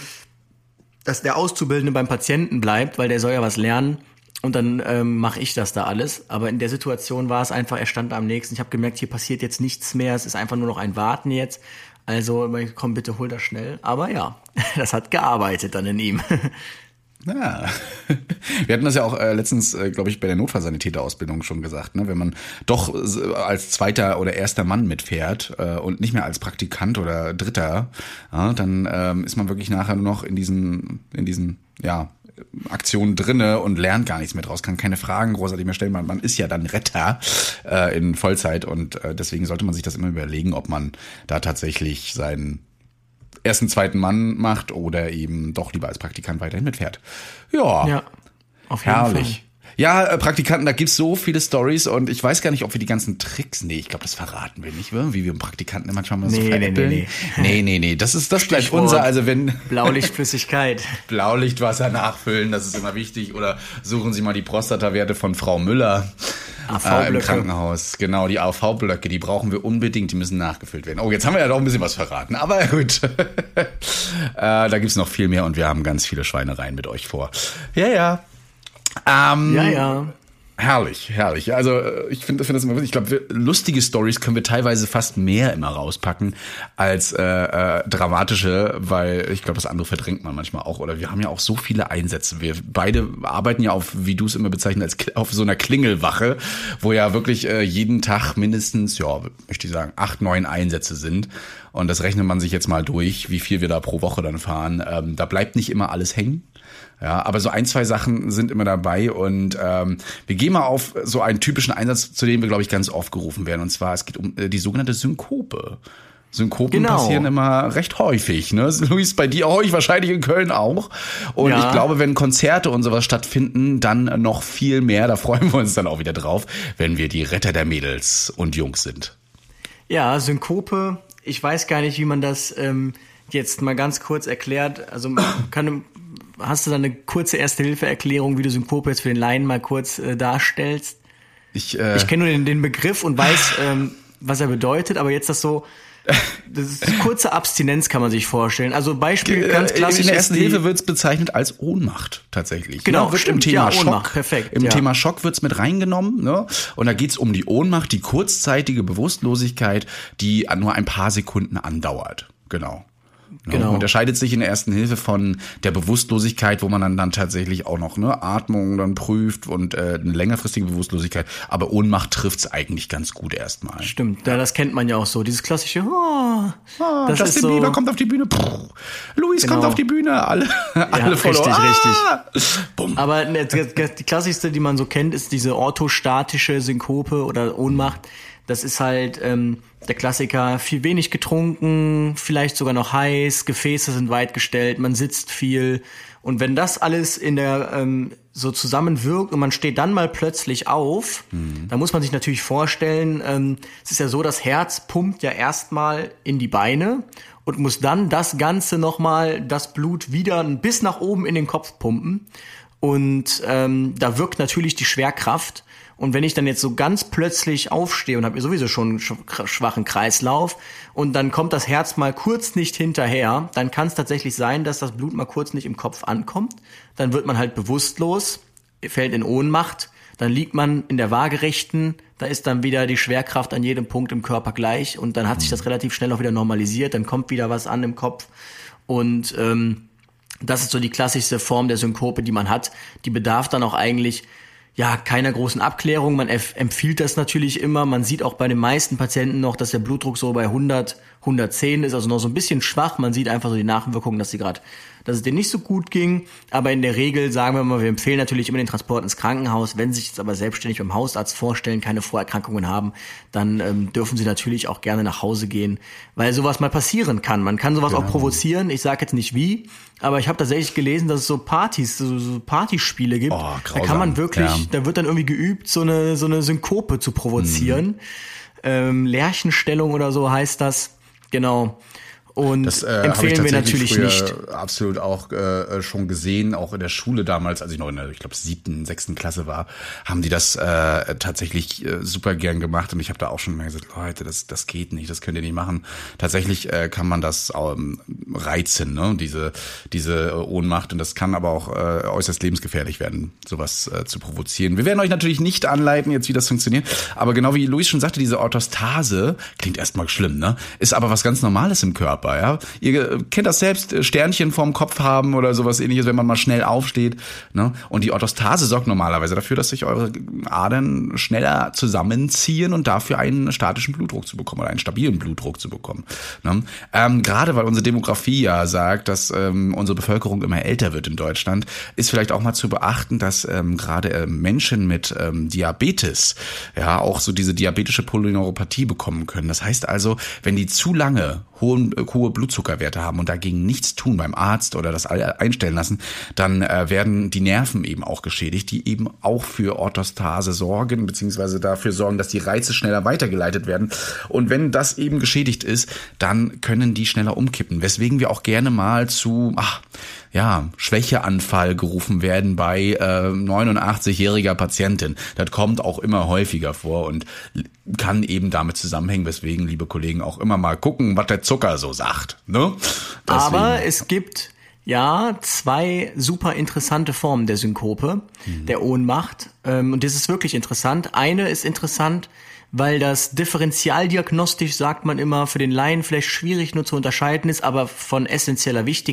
dass der Auszubildende beim Patienten bleibt, weil der soll ja was lernen. Und dann ähm, mache ich das da alles. Aber in der Situation war es einfach, er stand am nächsten. Ich habe gemerkt, hier passiert jetzt nichts mehr. Es ist einfach nur noch ein Warten jetzt. Also komm bitte, hol das schnell. Aber ja, das hat gearbeitet dann in ihm. Ja. Wir hatten das ja auch äh, letztens, äh, glaube ich, bei der Notfallsanitäterausbildung schon gesagt, ne? wenn man doch äh, als zweiter oder erster Mann mitfährt äh, und nicht mehr als Praktikant oder Dritter, ja, dann ähm, ist man wirklich nachher nur noch in diesen, in diesen, ja, Aktionen drinne und lernt gar nichts mehr draus, kann keine Fragen großartig mehr stellen. Man, man ist ja dann Retter äh, in Vollzeit und äh, deswegen sollte man sich das immer überlegen, ob man da tatsächlich seinen ersten, zweiten Mann macht oder eben doch lieber als Praktikant weiterhin mitfährt. Ja, ja auf jeden herrlich. Fall. Ja, äh, Praktikanten, da gibt's so viele Stories und ich weiß gar nicht, ob wir die ganzen Tricks, nee, ich glaube, das verraten wir nicht, wie wir Praktikanten manchmal mal nee, so veräppeln. Nee, nee, nee. nee, nee, nee, das ist, das bleibt unser, also wenn... Blaulichtflüssigkeit. Blaulichtwasser nachfüllen, das ist immer wichtig oder suchen Sie mal die Prostatawerte von Frau Müller. Äh, Im Krankenhaus. Genau, die AV-Blöcke, die brauchen wir unbedingt, die müssen nachgefüllt werden. Oh, jetzt haben wir ja doch ein bisschen was verraten, aber gut. äh, da gibt's noch viel mehr und wir haben ganz viele Schweinereien mit euch vor. Ja, ja. Ähm, ja, ja. Herrlich, herrlich. Also äh, ich finde find das immer. Ich glaube, lustige Stories können wir teilweise fast mehr immer rauspacken als äh, äh, dramatische, weil ich glaube, das andere verdrängt man manchmal auch. Oder wir haben ja auch so viele Einsätze. Wir beide arbeiten ja auf, wie du es immer bezeichnest, auf so einer Klingelwache, wo ja wirklich äh, jeden Tag mindestens, ja, möchte ich sagen, acht, neun Einsätze sind. Und das rechnet man sich jetzt mal durch, wie viel wir da pro Woche dann fahren. Ähm, da bleibt nicht immer alles hängen. Ja, aber so ein, zwei Sachen sind immer dabei und ähm, wir gehen mal auf so einen typischen Einsatz, zu dem wir, glaube ich, ganz oft gerufen werden. Und zwar, es geht um äh, die sogenannte Synkope. Synkopen genau. passieren immer recht häufig. Ne? Luis, bei dir euch wahrscheinlich in Köln auch. Und ja. ich glaube, wenn Konzerte und sowas stattfinden, dann noch viel mehr. Da freuen wir uns dann auch wieder drauf, wenn wir die Retter der Mädels und Jungs sind. Ja, Synkope, ich weiß gar nicht, wie man das ähm, jetzt mal ganz kurz erklärt. Also man kann hast du da eine kurze Erste-Hilfe-Erklärung, wie du Synkope jetzt für den Laien mal kurz äh, darstellst? Ich, äh, ich kenne nur den, den, Begriff und weiß, ähm, was er bedeutet, aber jetzt das so, das ist kurze Abstinenz kann man sich vorstellen. Also Beispiel ganz äh, klassisch. In der ersten Hilfe wird es bezeichnet als Ohnmacht tatsächlich. Genau, ne? wird stimmt, im Thema ja, Schock. Ohnmacht, perfekt. Im ja. Thema Schock wird's mit reingenommen, ne? Und da geht's um die Ohnmacht, die kurzzeitige Bewusstlosigkeit, die nur ein paar Sekunden andauert. Genau. Ne? Genau. Unterscheidet sich in der ersten Hilfe von der Bewusstlosigkeit, wo man dann, dann tatsächlich auch noch ne, Atmung dann prüft und äh, eine längerfristige Bewusstlosigkeit. Aber Ohnmacht trifft's eigentlich ganz gut erstmal. Stimmt, ja, das kennt man ja auch so. Dieses klassische, oh, oh das Justin so, Bieber kommt auf die Bühne, Puh, Luis genau. kommt auf die Bühne, alle, alle ja, voll, richtig, ah! richtig. Bumm. Aber ne, die klassischste, die man so kennt, ist diese orthostatische Synkope oder Ohnmacht. Das ist halt ähm, der Klassiker, viel wenig getrunken, vielleicht sogar noch heiß, Gefäße sind weit gestellt, man sitzt viel. Und wenn das alles in der ähm, so zusammenwirkt und man steht dann mal plötzlich auf, mhm. dann muss man sich natürlich vorstellen, ähm, es ist ja so, das Herz pumpt ja erstmal in die Beine und muss dann das Ganze nochmal, das Blut wieder bis nach oben in den Kopf pumpen. Und ähm, da wirkt natürlich die Schwerkraft. Und wenn ich dann jetzt so ganz plötzlich aufstehe und habe sowieso schon einen schwachen Kreislauf und dann kommt das Herz mal kurz nicht hinterher, dann kann es tatsächlich sein, dass das Blut mal kurz nicht im Kopf ankommt. Dann wird man halt bewusstlos, fällt in Ohnmacht, dann liegt man in der Waagerechten, Da ist dann wieder die Schwerkraft an jedem Punkt im Körper gleich und dann hat sich das relativ schnell auch wieder normalisiert, dann kommt wieder was an im Kopf und ähm, das ist so die klassischste Form der Synkope, die man hat. Die bedarf dann auch eigentlich ja, keiner großen Abklärung. Man empfiehlt das natürlich immer. Man sieht auch bei den meisten Patienten noch, dass der Blutdruck so bei 100, 110 ist, also noch so ein bisschen schwach. Man sieht einfach so die Nachwirkungen, dass sie gerade dass es denen nicht so gut ging. Aber in der Regel sagen wir mal, wir empfehlen natürlich immer den Transport ins Krankenhaus. Wenn Sie sich jetzt aber selbstständig beim Hausarzt vorstellen, keine Vorerkrankungen haben, dann ähm, dürfen Sie natürlich auch gerne nach Hause gehen, weil sowas mal passieren kann. Man kann sowas genau. auch provozieren. Ich sage jetzt nicht wie, aber ich habe tatsächlich gelesen, dass es so Partys, so, so Partyspiele gibt. Oh, da kann man wirklich, ja. da wird dann irgendwie geübt, so eine so eine Synkope zu provozieren. Mhm. Ähm, Lärchenstellung oder so heißt das. Genau. Und das, äh, empfehlen wir natürlich nicht. Absolut auch äh, schon gesehen, auch in der Schule damals, als ich noch in der, ich glaube, siebten, sechsten Klasse war, haben die das äh, tatsächlich äh, super gern gemacht. Und ich habe da auch schon mal gesagt, Leute, das, das geht nicht, das könnt ihr nicht machen. Tatsächlich äh, kann man das ähm, reizen, ne? diese, diese äh, Ohnmacht. Und das kann aber auch äh, äußerst lebensgefährlich werden, sowas äh, zu provozieren. Wir werden euch natürlich nicht anleiten, jetzt wie das funktioniert. Aber genau wie Luis schon sagte, diese Orthostase klingt erstmal schlimm, ne? Ist aber was ganz Normales im Körper. Körper, ja. Ihr kennt das selbst, äh, Sternchen vorm Kopf haben oder sowas ähnliches, wenn man mal schnell aufsteht. Ne? Und die Orthostase sorgt normalerweise dafür, dass sich eure Adern schneller zusammenziehen und dafür einen statischen Blutdruck zu bekommen oder einen stabilen Blutdruck zu bekommen. Ne? Ähm, gerade weil unsere Demografie ja sagt, dass ähm, unsere Bevölkerung immer älter wird in Deutschland, ist vielleicht auch mal zu beachten, dass ähm, gerade äh, Menschen mit ähm, Diabetes ja auch so diese diabetische Polyneuropathie bekommen können. Das heißt also, wenn die zu lange hohen, äh, hohe Blutzuckerwerte haben und dagegen nichts tun beim Arzt oder das einstellen lassen, dann äh, werden die Nerven eben auch geschädigt, die eben auch für Orthostase sorgen, beziehungsweise dafür sorgen, dass die Reize schneller weitergeleitet werden. Und wenn das eben geschädigt ist, dann können die schneller umkippen. Weswegen wir auch gerne mal zu, ach, ja, Schwächeanfall gerufen werden bei äh, 89-jähriger Patientin. Das kommt auch immer häufiger vor und kann eben damit zusammenhängen, weswegen, liebe Kollegen, auch immer mal gucken, was der Zucker so sagt. Ne? Aber es gibt ja, zwei super interessante Formen der Synkope, mhm. der Ohnmacht. Ähm, und das ist wirklich interessant. Eine ist interessant, weil das differentialdiagnostisch, sagt man immer, für den Laien vielleicht schwierig nur zu unterscheiden ist, aber von essentieller Wichtigkeit.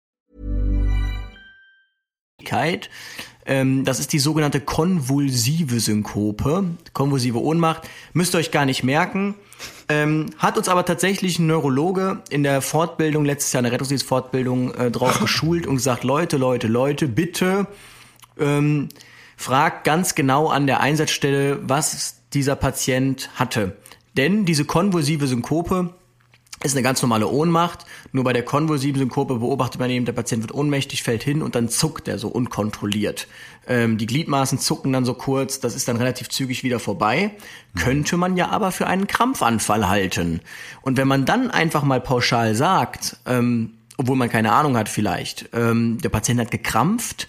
Ähm, das ist die sogenannte konvulsive Synkope, konvulsive Ohnmacht. Müsst ihr euch gar nicht merken. Ähm, hat uns aber tatsächlich ein Neurologe in der Fortbildung, letztes Jahr in der Rettungsdienstfortbildung, äh, drauf geschult und gesagt, Leute, Leute, Leute, bitte ähm, fragt ganz genau an der Einsatzstelle, was dieser Patient hatte. Denn diese konvulsive Synkope ist eine ganz normale Ohnmacht. Nur bei der konvulsiven Synkope beobachtet man eben, der Patient wird ohnmächtig, fällt hin und dann zuckt er so unkontrolliert. Ähm, die Gliedmaßen zucken dann so kurz, das ist dann relativ zügig wieder vorbei. Könnte man ja aber für einen Krampfanfall halten. Und wenn man dann einfach mal pauschal sagt, ähm, obwohl man keine Ahnung hat vielleicht, ähm, der Patient hat gekrampft,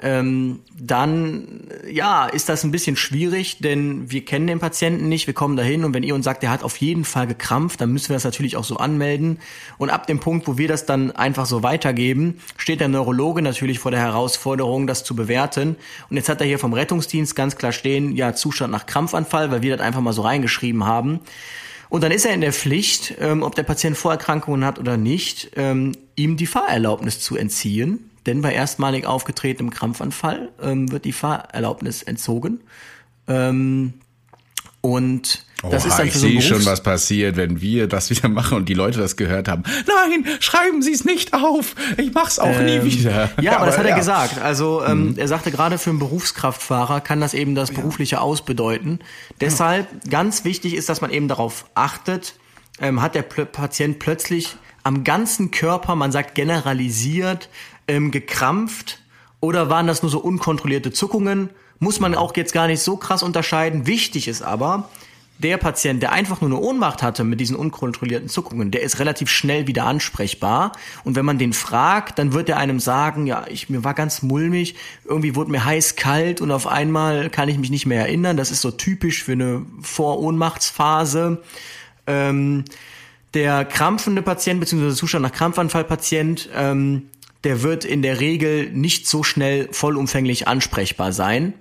ähm, dann ja, ist das ein bisschen schwierig, denn wir kennen den Patienten nicht, wir kommen dahin und wenn ihr uns sagt, der hat auf jeden Fall gekrampft, dann müssen wir das natürlich auch so anmelden. Und ab dem Punkt, wo wir das dann einfach so weitergeben, steht der Neurologe natürlich vor der Herausforderung, das zu bewerten. Und jetzt hat er hier vom Rettungsdienst ganz klar stehen, ja, Zustand nach Krampfanfall, weil wir das einfach mal so reingeschrieben haben. Und dann ist er in der Pflicht, ähm, ob der Patient Vorerkrankungen hat oder nicht, ähm, ihm die Fahrerlaubnis zu entziehen denn bei erstmalig aufgetretenem Krampfanfall ähm, wird die Fahrerlaubnis entzogen. Ähm, und das Oha, ist dann für ich so sehe schon, was passiert, wenn wir das wieder machen und die Leute das gehört haben. Nein, schreiben Sie es nicht auf. Ich mach's auch ähm, nie wieder. Ja, aber, aber das hat ja. er gesagt. Also ähm, mhm. er sagte gerade für einen Berufskraftfahrer kann das eben das berufliche Ausbedeuten. Deshalb ganz wichtig ist, dass man eben darauf achtet, ähm, hat der Patient plötzlich am ganzen Körper, man sagt generalisiert, ähm, gekrampft oder waren das nur so unkontrollierte Zuckungen Muss man auch jetzt gar nicht so krass unterscheiden. Wichtig ist aber, der Patient, der einfach nur eine Ohnmacht hatte mit diesen unkontrollierten Zuckungen, der ist relativ schnell wieder ansprechbar. Und wenn man den fragt, dann wird er einem sagen, ja, ich, mir war ganz mulmig, irgendwie wurde mir heiß, kalt und auf einmal kann ich mich nicht mehr erinnern. Das ist so typisch für eine Vorohnmachtsphase. Ähm, der krampfende Patient, beziehungsweise Zustand nach Krampfanfallpatient, ähm, der wird in der Regel nicht so schnell vollumfänglich ansprechbar sein.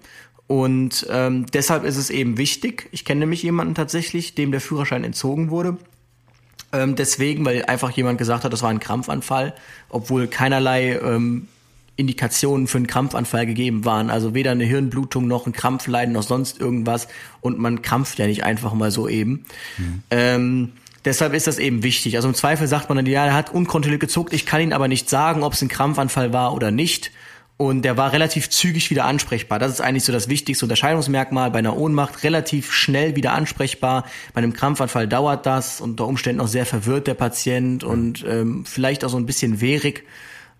Und ähm, deshalb ist es eben wichtig. Ich kenne nämlich jemanden tatsächlich, dem der Führerschein entzogen wurde. Ähm, deswegen, weil einfach jemand gesagt hat, das war ein Krampfanfall, obwohl keinerlei ähm, Indikationen für einen Krampfanfall gegeben waren. Also weder eine Hirnblutung noch ein Krampfleiden noch sonst irgendwas. Und man krampft ja nicht einfach mal so eben. Mhm. Ähm, deshalb ist das eben wichtig. Also im Zweifel sagt man dann, ja, er hat unkontrolliert gezuckt. Ich kann Ihnen aber nicht sagen, ob es ein Krampfanfall war oder nicht. Und der war relativ zügig wieder ansprechbar. Das ist eigentlich so das wichtigste Unterscheidungsmerkmal. Bei einer Ohnmacht relativ schnell wieder ansprechbar. Bei einem Krampfanfall dauert das unter Umständen auch sehr verwirrt der Patient und ähm, vielleicht auch so ein bisschen wehrig,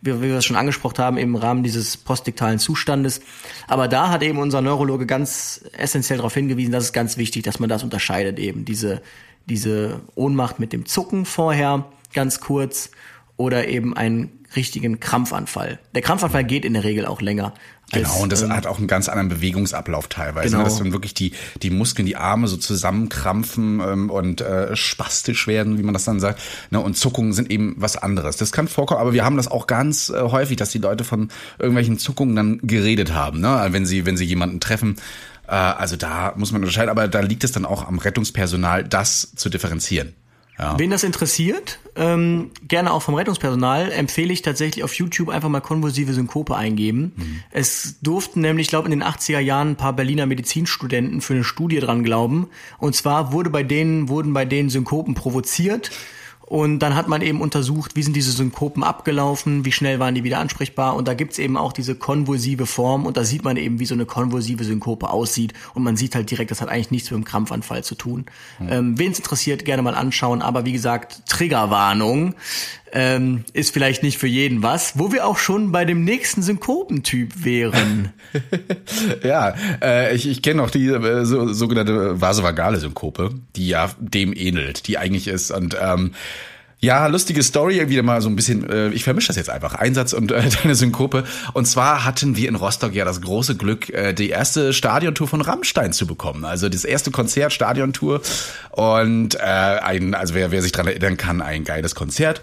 wie, wie wir es schon angesprochen haben, im Rahmen dieses postdiktalen Zustandes. Aber da hat eben unser Neurologe ganz essentiell darauf hingewiesen, dass es ganz wichtig, dass man das unterscheidet eben. Diese, diese Ohnmacht mit dem Zucken vorher, ganz kurz, oder eben ein richtigen Krampfanfall. Der Krampfanfall geht in der Regel auch länger. Als, genau, und das ähm, hat auch einen ganz anderen Bewegungsablauf teilweise. Ne? Genau. Ne, dass dann wirklich die, die Muskeln, die Arme so zusammenkrampfen ähm, und äh, spastisch werden, wie man das dann sagt. Ne, und Zuckungen sind eben was anderes. Das kann vorkommen, aber wir haben das auch ganz äh, häufig, dass die Leute von irgendwelchen Zuckungen dann geredet haben, ne? wenn sie, wenn sie jemanden treffen. Äh, also da muss man unterscheiden, aber da liegt es dann auch am Rettungspersonal, das zu differenzieren. Ja. Wen das interessiert, ähm, gerne auch vom Rettungspersonal, empfehle ich tatsächlich auf YouTube einfach mal konvulsive Synkope eingeben. Mhm. Es durften nämlich, ich glaube, in den 80er Jahren ein paar Berliner Medizinstudenten für eine Studie dran glauben. Und zwar wurde bei denen, wurden bei denen Synkopen provoziert und dann hat man eben untersucht, wie sind diese Synkopen abgelaufen, wie schnell waren die wieder ansprechbar. Und da gibt's eben auch diese konvulsive Form und da sieht man eben, wie so eine konvulsive Synkope aussieht. Und man sieht halt direkt, das hat eigentlich nichts mit dem Krampfanfall zu tun. Mhm. Ähm, Wen es interessiert, gerne mal anschauen. Aber wie gesagt, Triggerwarnung ähm, ist vielleicht nicht für jeden was, wo wir auch schon bei dem nächsten Synkopentyp wären. ja, äh, ich, ich kenne noch die äh, so, sogenannte vasovagale Synkope, die ja dem ähnelt, die eigentlich ist und ähm, ja, lustige Story, wieder mal so ein bisschen, äh, ich vermische das jetzt einfach, Einsatz und äh, deine Synkope. Und zwar hatten wir in Rostock ja das große Glück, äh, die erste Stadiontour von Rammstein zu bekommen. Also das erste Konzert, Stadiontour. Und äh, ein, also wer, wer sich dran erinnern kann, ein geiles Konzert.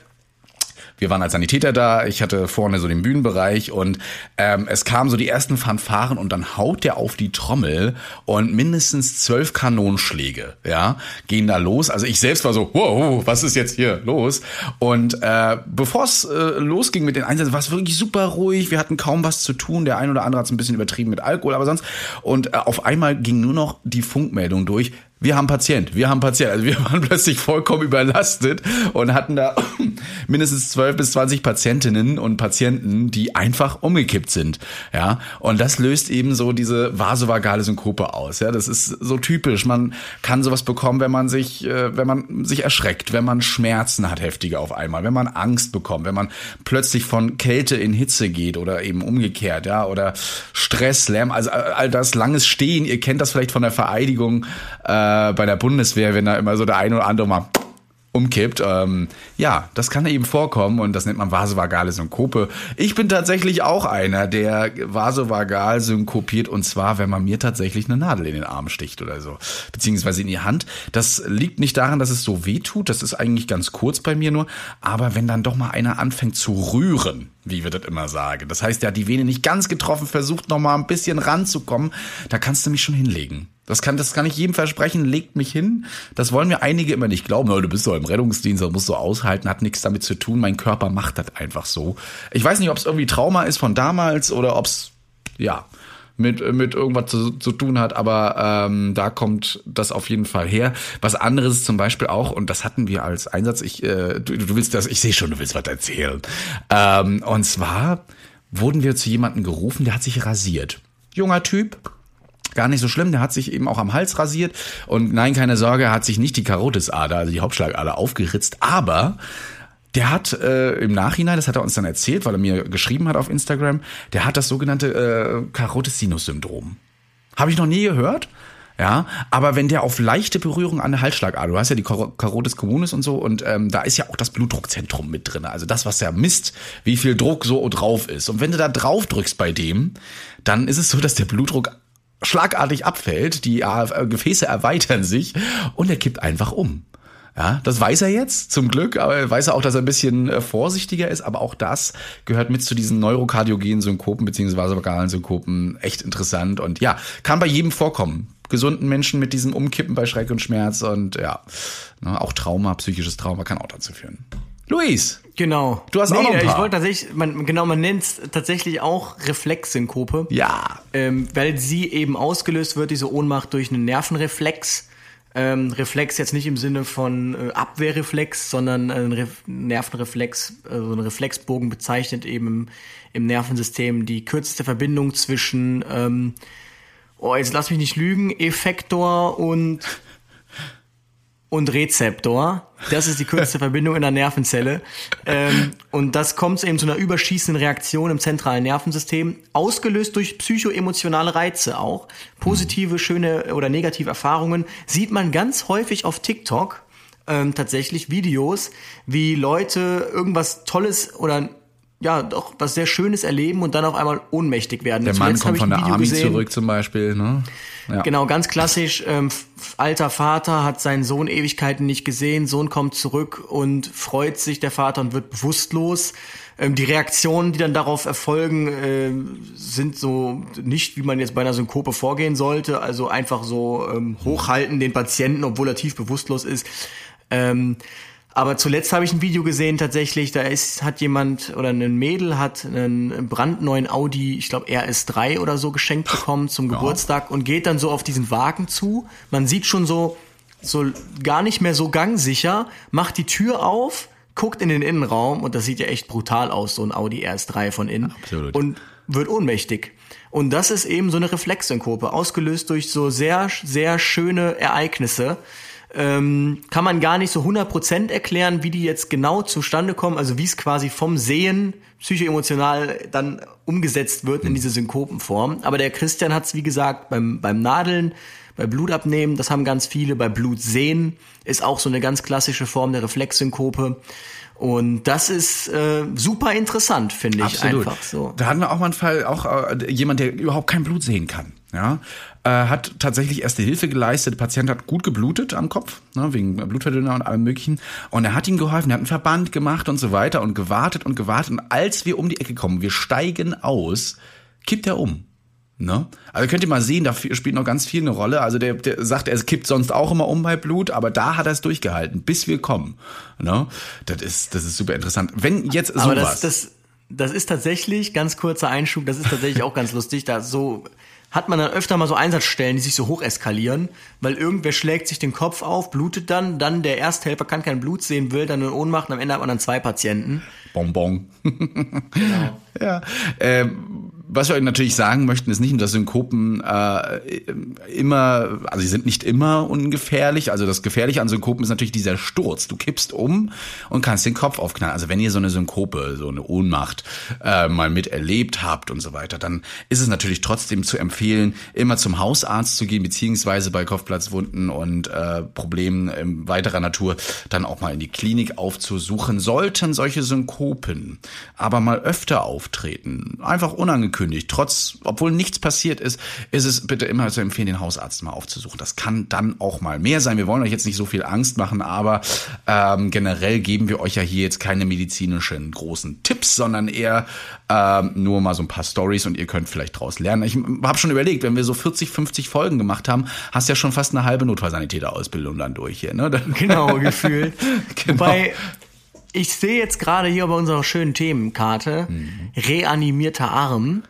Wir waren als Sanitäter da, ich hatte vorne so den Bühnenbereich und ähm, es kamen so die ersten Fanfaren und dann haut der auf die Trommel und mindestens zwölf Kanonschläge, ja, gehen da los. Also ich selbst war so, wow, was ist jetzt hier los? Und äh, bevor es äh, losging mit den Einsätzen, war es wirklich super ruhig. Wir hatten kaum was zu tun. Der ein oder andere hat es ein bisschen übertrieben mit Alkohol, aber sonst. Und äh, auf einmal ging nur noch die Funkmeldung durch wir haben Patient, wir haben Patient. Also wir waren plötzlich vollkommen überlastet und hatten da mindestens zwölf bis zwanzig Patientinnen und Patienten, die einfach umgekippt sind. Ja, und das löst eben so diese vasovagale Synkope aus. Ja, das ist so typisch. Man kann sowas bekommen, wenn man sich, äh, wenn man sich erschreckt, wenn man Schmerzen hat, heftige auf einmal, wenn man Angst bekommt, wenn man plötzlich von Kälte in Hitze geht oder eben umgekehrt, ja, oder Stress, Lärm, also all das langes Stehen. Ihr kennt das vielleicht von der Vereidigung. Äh, äh, bei der Bundeswehr, wenn da immer so der ein oder andere mal umkippt. Ähm, ja, das kann eben vorkommen und das nennt man vasovagale Synkope. Ich bin tatsächlich auch einer, der vasovagal synkopiert und zwar, wenn man mir tatsächlich eine Nadel in den Arm sticht oder so, beziehungsweise in die Hand. Das liegt nicht daran, dass es so weh tut, das ist eigentlich ganz kurz bei mir nur, aber wenn dann doch mal einer anfängt zu rühren, wie wir das immer sagen, das heißt, ja, die Vene nicht ganz getroffen, versucht noch mal ein bisschen ranzukommen, da kannst du mich schon hinlegen. Das kann, das kann ich jedem versprechen, legt mich hin. Das wollen mir einige immer nicht glauben. Du bist doch im Rettungsdienst, das musst du aushalten, hat nichts damit zu tun. Mein Körper macht das einfach so. Ich weiß nicht, ob es irgendwie Trauma ist von damals oder ob es, ja, mit, mit irgendwas zu, zu tun hat, aber ähm, da kommt das auf jeden Fall her. Was anderes zum Beispiel auch, und das hatten wir als Einsatz, ich, äh, du, du willst das, ich sehe schon, du willst was erzählen. Ähm, und zwar wurden wir zu jemandem gerufen, der hat sich rasiert. Junger Typ, gar nicht so schlimm. Der hat sich eben auch am Hals rasiert. Und nein, keine Sorge, er hat sich nicht die Karotisader, also die Hauptschlagader, aufgeritzt. Aber der hat äh, im Nachhinein, das hat er uns dann erzählt, weil er mir geschrieben hat auf Instagram, der hat das sogenannte äh, Karotis-Sinus-Syndrom. Habe ich noch nie gehört. Ja, aber wenn der auf leichte Berührung an der Halsschlagader, du hast ja die Carotis communis und so, und ähm, da ist ja auch das Blutdruckzentrum mit drin. Also das, was ja misst, wie viel Druck so drauf ist. Und wenn du da drauf drückst bei dem, dann ist es so, dass der Blutdruck schlagartig abfällt, die Gefäße erweitern sich und er kippt einfach um. Ja, das weiß er jetzt, zum Glück, aber er weiß auch, dass er ein bisschen äh, vorsichtiger ist, aber auch das gehört mit zu diesen neurokardiogenen Synkopen beziehungsweise vagalen Synkopen echt interessant und ja, kann bei jedem vorkommen. Gesunden Menschen mit diesem Umkippen bei Schreck und Schmerz und ja, ne, auch Trauma, psychisches Trauma kann auch dazu führen. Luis. Genau. Du hast nee, auch noch ein paar. Ich wollte tatsächlich, man, genau, man nennt es tatsächlich auch Reflexsynkope. Ja. Ähm, weil sie eben ausgelöst wird, diese Ohnmacht, durch einen Nervenreflex. Ähm, Reflex jetzt nicht im Sinne von äh, Abwehrreflex, sondern ein Re Nervenreflex, also ein Reflexbogen bezeichnet eben im, im Nervensystem die kürzeste Verbindung zwischen, ähm, oh, jetzt lass mich nicht lügen, Effektor und und Rezeptor. Das ist die kürzeste Verbindung in der Nervenzelle. Ähm, und das kommt eben zu einer überschießenden Reaktion im zentralen Nervensystem, ausgelöst durch psychoemotionale Reize auch. Positive, schöne oder negative Erfahrungen sieht man ganz häufig auf TikTok. Ähm, tatsächlich Videos, wie Leute irgendwas Tolles oder ja, doch was sehr Schönes erleben und dann auf einmal ohnmächtig werden. Der Mann kommt von der Army gesehen. zurück zum Beispiel, ne? Ja. Genau, ganz klassisch. Ähm, alter Vater hat seinen Sohn Ewigkeiten nicht gesehen. Sohn kommt zurück und freut sich der Vater und wird bewusstlos. Ähm, die Reaktionen, die dann darauf erfolgen, äh, sind so nicht, wie man jetzt bei einer Synkope vorgehen sollte. Also einfach so ähm, hochhalten den Patienten, obwohl er tief bewusstlos ist. Ähm, aber zuletzt habe ich ein Video gesehen tatsächlich, da ist, hat jemand oder ein Mädel hat einen brandneuen Audi, ich glaube RS3 oder so geschenkt bekommen zum ja. Geburtstag und geht dann so auf diesen Wagen zu. Man sieht schon so, so gar nicht mehr so gangsicher, macht die Tür auf, guckt in den Innenraum und das sieht ja echt brutal aus, so ein Audi RS3 von innen. Absolut. Und wird ohnmächtig. Und das ist eben so eine Reflexsynkope, ausgelöst durch so sehr, sehr schöne Ereignisse ähm, kann man gar nicht so 100% erklären, wie die jetzt genau zustande kommen, also wie es quasi vom Sehen psychoemotional dann umgesetzt wird in diese Synkopenform. Aber der Christian hat es, wie gesagt, beim, beim Nadeln, bei Blutabnehmen, das haben ganz viele, bei Blutsehen ist auch so eine ganz klassische Form der Reflexsynkope. Und das ist äh, super interessant, finde ich Absolut. einfach so. Da hatten wir auch mal einen Fall, auch äh, jemand, der überhaupt kein Blut sehen kann. Ja, äh, hat tatsächlich erste Hilfe geleistet. Der Patient hat gut geblutet am Kopf, ne, wegen Blutverdünner und allem möglichen. Und er hat ihm geholfen, er hat einen Verband gemacht und so weiter und gewartet und gewartet. Und als wir um die Ecke kommen, wir steigen aus, kippt er um. Ne? Also könnt ihr mal sehen, da spielt noch ganz viel eine Rolle. Also der, der sagt, er kippt sonst auch immer um bei Blut, aber da hat er es durchgehalten, bis wir kommen. Ne? Das ist, das ist super interessant. Wenn jetzt sowas. Aber das, das, das ist tatsächlich, ganz kurzer Einschub, das ist tatsächlich auch ganz lustig, da so hat man dann öfter mal so Einsatzstellen, die sich so hoch eskalieren, weil irgendwer schlägt sich den Kopf auf, blutet dann, dann der Ersthelfer kann kein Blut sehen, will dann in Ohnmacht und am Ende hat man dann zwei Patienten. Bonbon. genau. Ja. Ähm, was wir euch natürlich sagen möchten, ist nicht, dass Synkopen äh, immer, also sie sind nicht immer ungefährlich. Also das Gefährliche an Synkopen ist natürlich dieser Sturz. Du kippst um und kannst den Kopf aufknallen. Also wenn ihr so eine Synkope, so eine Ohnmacht äh, mal miterlebt habt und so weiter, dann ist es natürlich trotzdem zu empfehlen, immer zum Hausarzt zu gehen, beziehungsweise bei Kopfplatzwunden und äh, Problemen weiterer Natur dann auch mal in die Klinik aufzusuchen. Sollten solche Synkopen aber mal öfter auftreten, einfach unangekündigt, angekündigt. Trotz, obwohl nichts passiert ist, ist es bitte immer zu empfehlen, den Hausarzt mal aufzusuchen. Das kann dann auch mal mehr sein. Wir wollen euch jetzt nicht so viel Angst machen, aber ähm, generell geben wir euch ja hier jetzt keine medizinischen großen Tipps, sondern eher ähm, nur mal so ein paar Stories und ihr könnt vielleicht draus lernen. Ich habe schon überlegt, wenn wir so 40, 50 Folgen gemacht haben, hast ja schon fast eine halbe Notfallsanitäter-Ausbildung dann durch hier. Ne? Genau, gefühlt. genau. Wobei ich sehe jetzt gerade hier bei unserer schönen Themenkarte mhm. reanimierter Arm.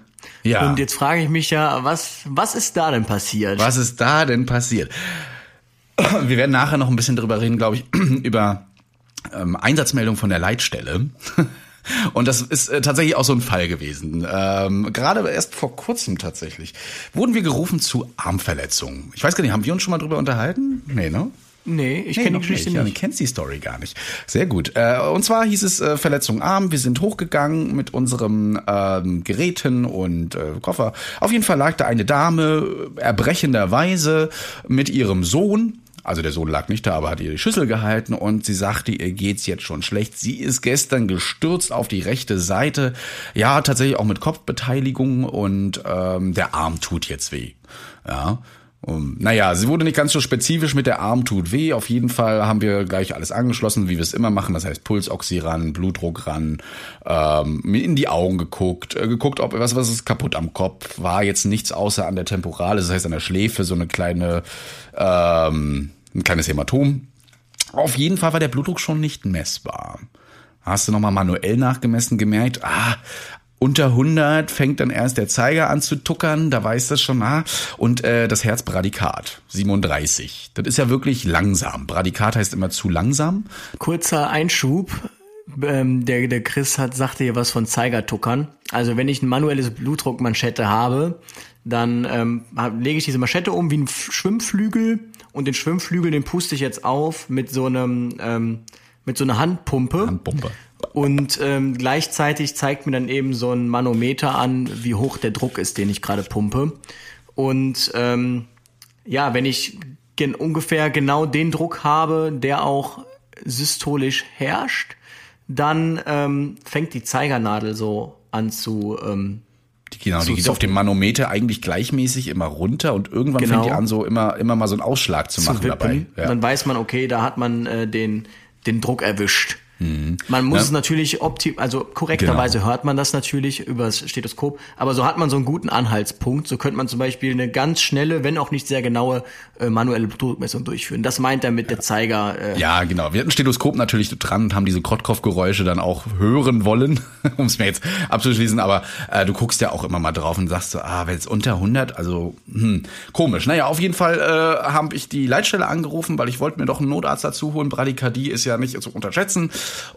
Ja. Und jetzt frage ich mich ja, was, was ist da denn passiert? Was ist da denn passiert? Wir werden nachher noch ein bisschen drüber reden, glaube ich, über ähm, Einsatzmeldung von der Leitstelle. Und das ist äh, tatsächlich auch so ein Fall gewesen. Ähm, gerade erst vor kurzem tatsächlich. Wurden wir gerufen zu Armverletzungen. Ich weiß gar nicht, haben wir uns schon mal drüber unterhalten? Nee, ne? Nee, ich kenne die Geschichte nicht. Ja, du kennst die Story gar nicht. Sehr gut. Äh, und zwar hieß es äh, Verletzung arm. Wir sind hochgegangen mit unseren ähm, Geräten und äh, Koffer. Auf jeden Fall lag da eine Dame äh, erbrechenderweise mit ihrem Sohn. Also der Sohn lag nicht da, aber hat ihr die Schüssel gehalten und sie sagte, ihr geht's jetzt schon schlecht. Sie ist gestern gestürzt auf die rechte Seite. Ja, tatsächlich auch mit Kopfbeteiligung und ähm, der Arm tut jetzt weh. Ja. Um, naja, sie wurde nicht ganz so spezifisch mit der Arm tut weh. Auf jeden Fall haben wir gleich alles angeschlossen, wie wir es immer machen. Das heißt Pulsoxy ran, Blutdruck ran, ähm, in die Augen geguckt, äh, geguckt, ob was was ist kaputt am Kopf. War jetzt nichts außer an der Temporale, das heißt an der Schläfe so eine kleine, ähm, ein kleines Hämatom. Auf jeden Fall war der Blutdruck schon nicht messbar. Hast du nochmal manuell nachgemessen gemerkt, ah, unter 100 fängt dann erst der Zeiger an zu tuckern, da weiß das schon, ah, und äh, das Herz Bradikat, 37. Das ist ja wirklich langsam. Bradikat heißt immer zu langsam. Kurzer Einschub. Ähm, der, der Chris hat, sagte hier was von Zeigertuckern. Also wenn ich ein manuelles Blutdruckmanschette habe, dann ähm, lege ich diese Manschette um wie ein Schwimmflügel und den Schwimmflügel, den puste ich jetzt auf mit so einem ähm, mit so einer Handpumpe. Handpumpe. Und ähm, gleichzeitig zeigt mir dann eben so ein Manometer an, wie hoch der Druck ist, den ich gerade pumpe. Und ähm, ja, wenn ich gen ungefähr genau den Druck habe, der auch systolisch herrscht, dann ähm, fängt die Zeigernadel so an zu ähm, die, genau, die geht auf dem Manometer eigentlich gleichmäßig immer runter und irgendwann genau. fängt die an, so immer, immer mal so einen Ausschlag zu, zu machen wippen. dabei. Ja. Dann weiß man, okay, da hat man äh, den, den Druck erwischt. Mhm. Man muss ja. es natürlich optim, also korrekterweise genau. hört man das natürlich über das Stethoskop, aber so hat man so einen guten Anhaltspunkt. So könnte man zum Beispiel eine ganz schnelle, wenn auch nicht sehr genaue äh, manuelle Blutdruckmessung durchführen. Das meint er mit ja. der Zeiger. Äh, ja, genau. Wir hatten Stethoskop natürlich dran und haben diese Krottkopfgeräusche dann auch hören wollen, um es mir jetzt abzuschließen. Aber äh, du guckst ja auch immer mal drauf und sagst so, ah, wenn es unter 100, also hm, komisch. Naja, auf jeden Fall äh, habe ich die Leitstelle angerufen, weil ich wollte mir doch einen Notarzt dazu holen. Bradykardie ist ja nicht zu unterschätzen.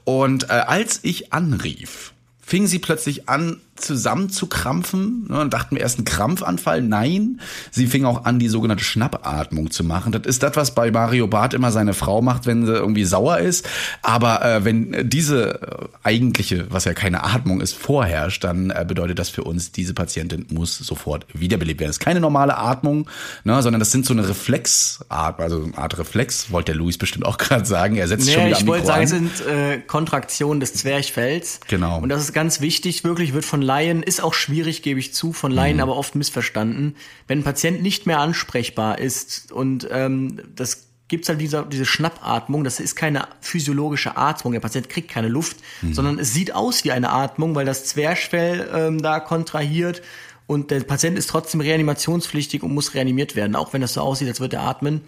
Und äh, als ich anrief, fing sie plötzlich an, zusammenzukrampfen ne, und dachten wir erst ein Krampfanfall. Nein, sie fing auch an, die sogenannte Schnappatmung zu machen. Das ist das, was bei Mario Barth immer seine Frau macht, wenn sie irgendwie sauer ist. Aber äh, wenn diese eigentliche, was ja keine Atmung ist, vorherrscht, dann äh, bedeutet das für uns, diese Patientin muss sofort wiederbelebt werden. Das ist keine normale Atmung, ne, sondern das sind so eine Reflexart, also eine Art Reflex, wollte der Luis bestimmt auch gerade sagen. Er setzt nee, schon wieder ich wollte sagen, es sind äh, Kontraktionen des Zwerchfells. Genau. Und das ist ganz wichtig, wirklich wird von Laien, ist auch schwierig, gebe ich zu, von Laien mhm. aber oft missverstanden. Wenn ein Patient nicht mehr ansprechbar ist und ähm, das gibt's halt diese, diese Schnappatmung, das ist keine physiologische Atmung, der Patient kriegt keine Luft, mhm. sondern es sieht aus wie eine Atmung, weil das Zwerchfell ähm, da kontrahiert und der Patient ist trotzdem reanimationspflichtig und muss reanimiert werden, auch wenn das so aussieht, als würde er atmen.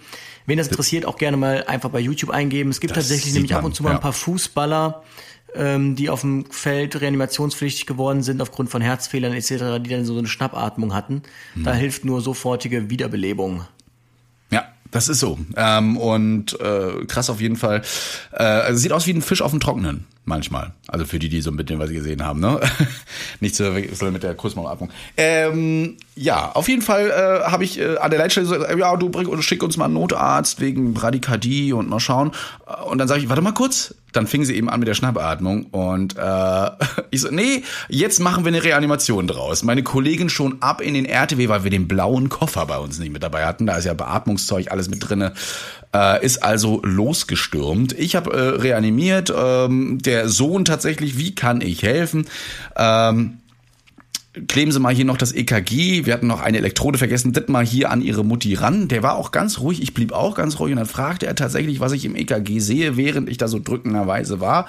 Wen das interessiert, auch gerne mal einfach bei YouTube eingeben. Es gibt das tatsächlich nämlich ab und zu mal ja. ein paar Fußballer, ähm, die auf dem Feld reanimationspflichtig geworden sind aufgrund von Herzfehlern etc., die dann so eine Schnappatmung hatten. Mhm. Da hilft nur sofortige Wiederbelebung. Ja, das ist so. Ähm, und äh, krass auf jeden Fall. Äh, also sieht aus wie ein Fisch auf dem Trockenen manchmal. Also für die, die so ein bisschen was sie gesehen haben, ne? Nicht zu mit der Kussmaulatmung. Ähm, ja, auf jeden Fall äh, habe ich äh, an der Leitstelle gesagt, ja, du bring, schick uns mal einen Notarzt wegen Bradykardie und mal schauen. Und dann sage ich, warte mal kurz. Dann fing sie eben an mit der Schnappatmung und äh, ich so, nee, jetzt machen wir eine Reanimation draus. Meine Kollegin schon ab in den RTW, weil wir den blauen Koffer bei uns nicht mit dabei hatten. Da ist ja Beatmungszeug alles mit drinne. Äh, ist also losgestürmt. Ich habe äh, reanimiert. Ähm, der Sohn tatsächlich, wie kann ich helfen? Ähm, kleben Sie mal hier noch das EKG. Wir hatten noch eine Elektrode vergessen. Das mal hier an Ihre Mutti ran. Der war auch ganz ruhig. Ich blieb auch ganz ruhig. Und dann fragte er tatsächlich, was ich im EKG sehe, während ich da so drückenderweise war.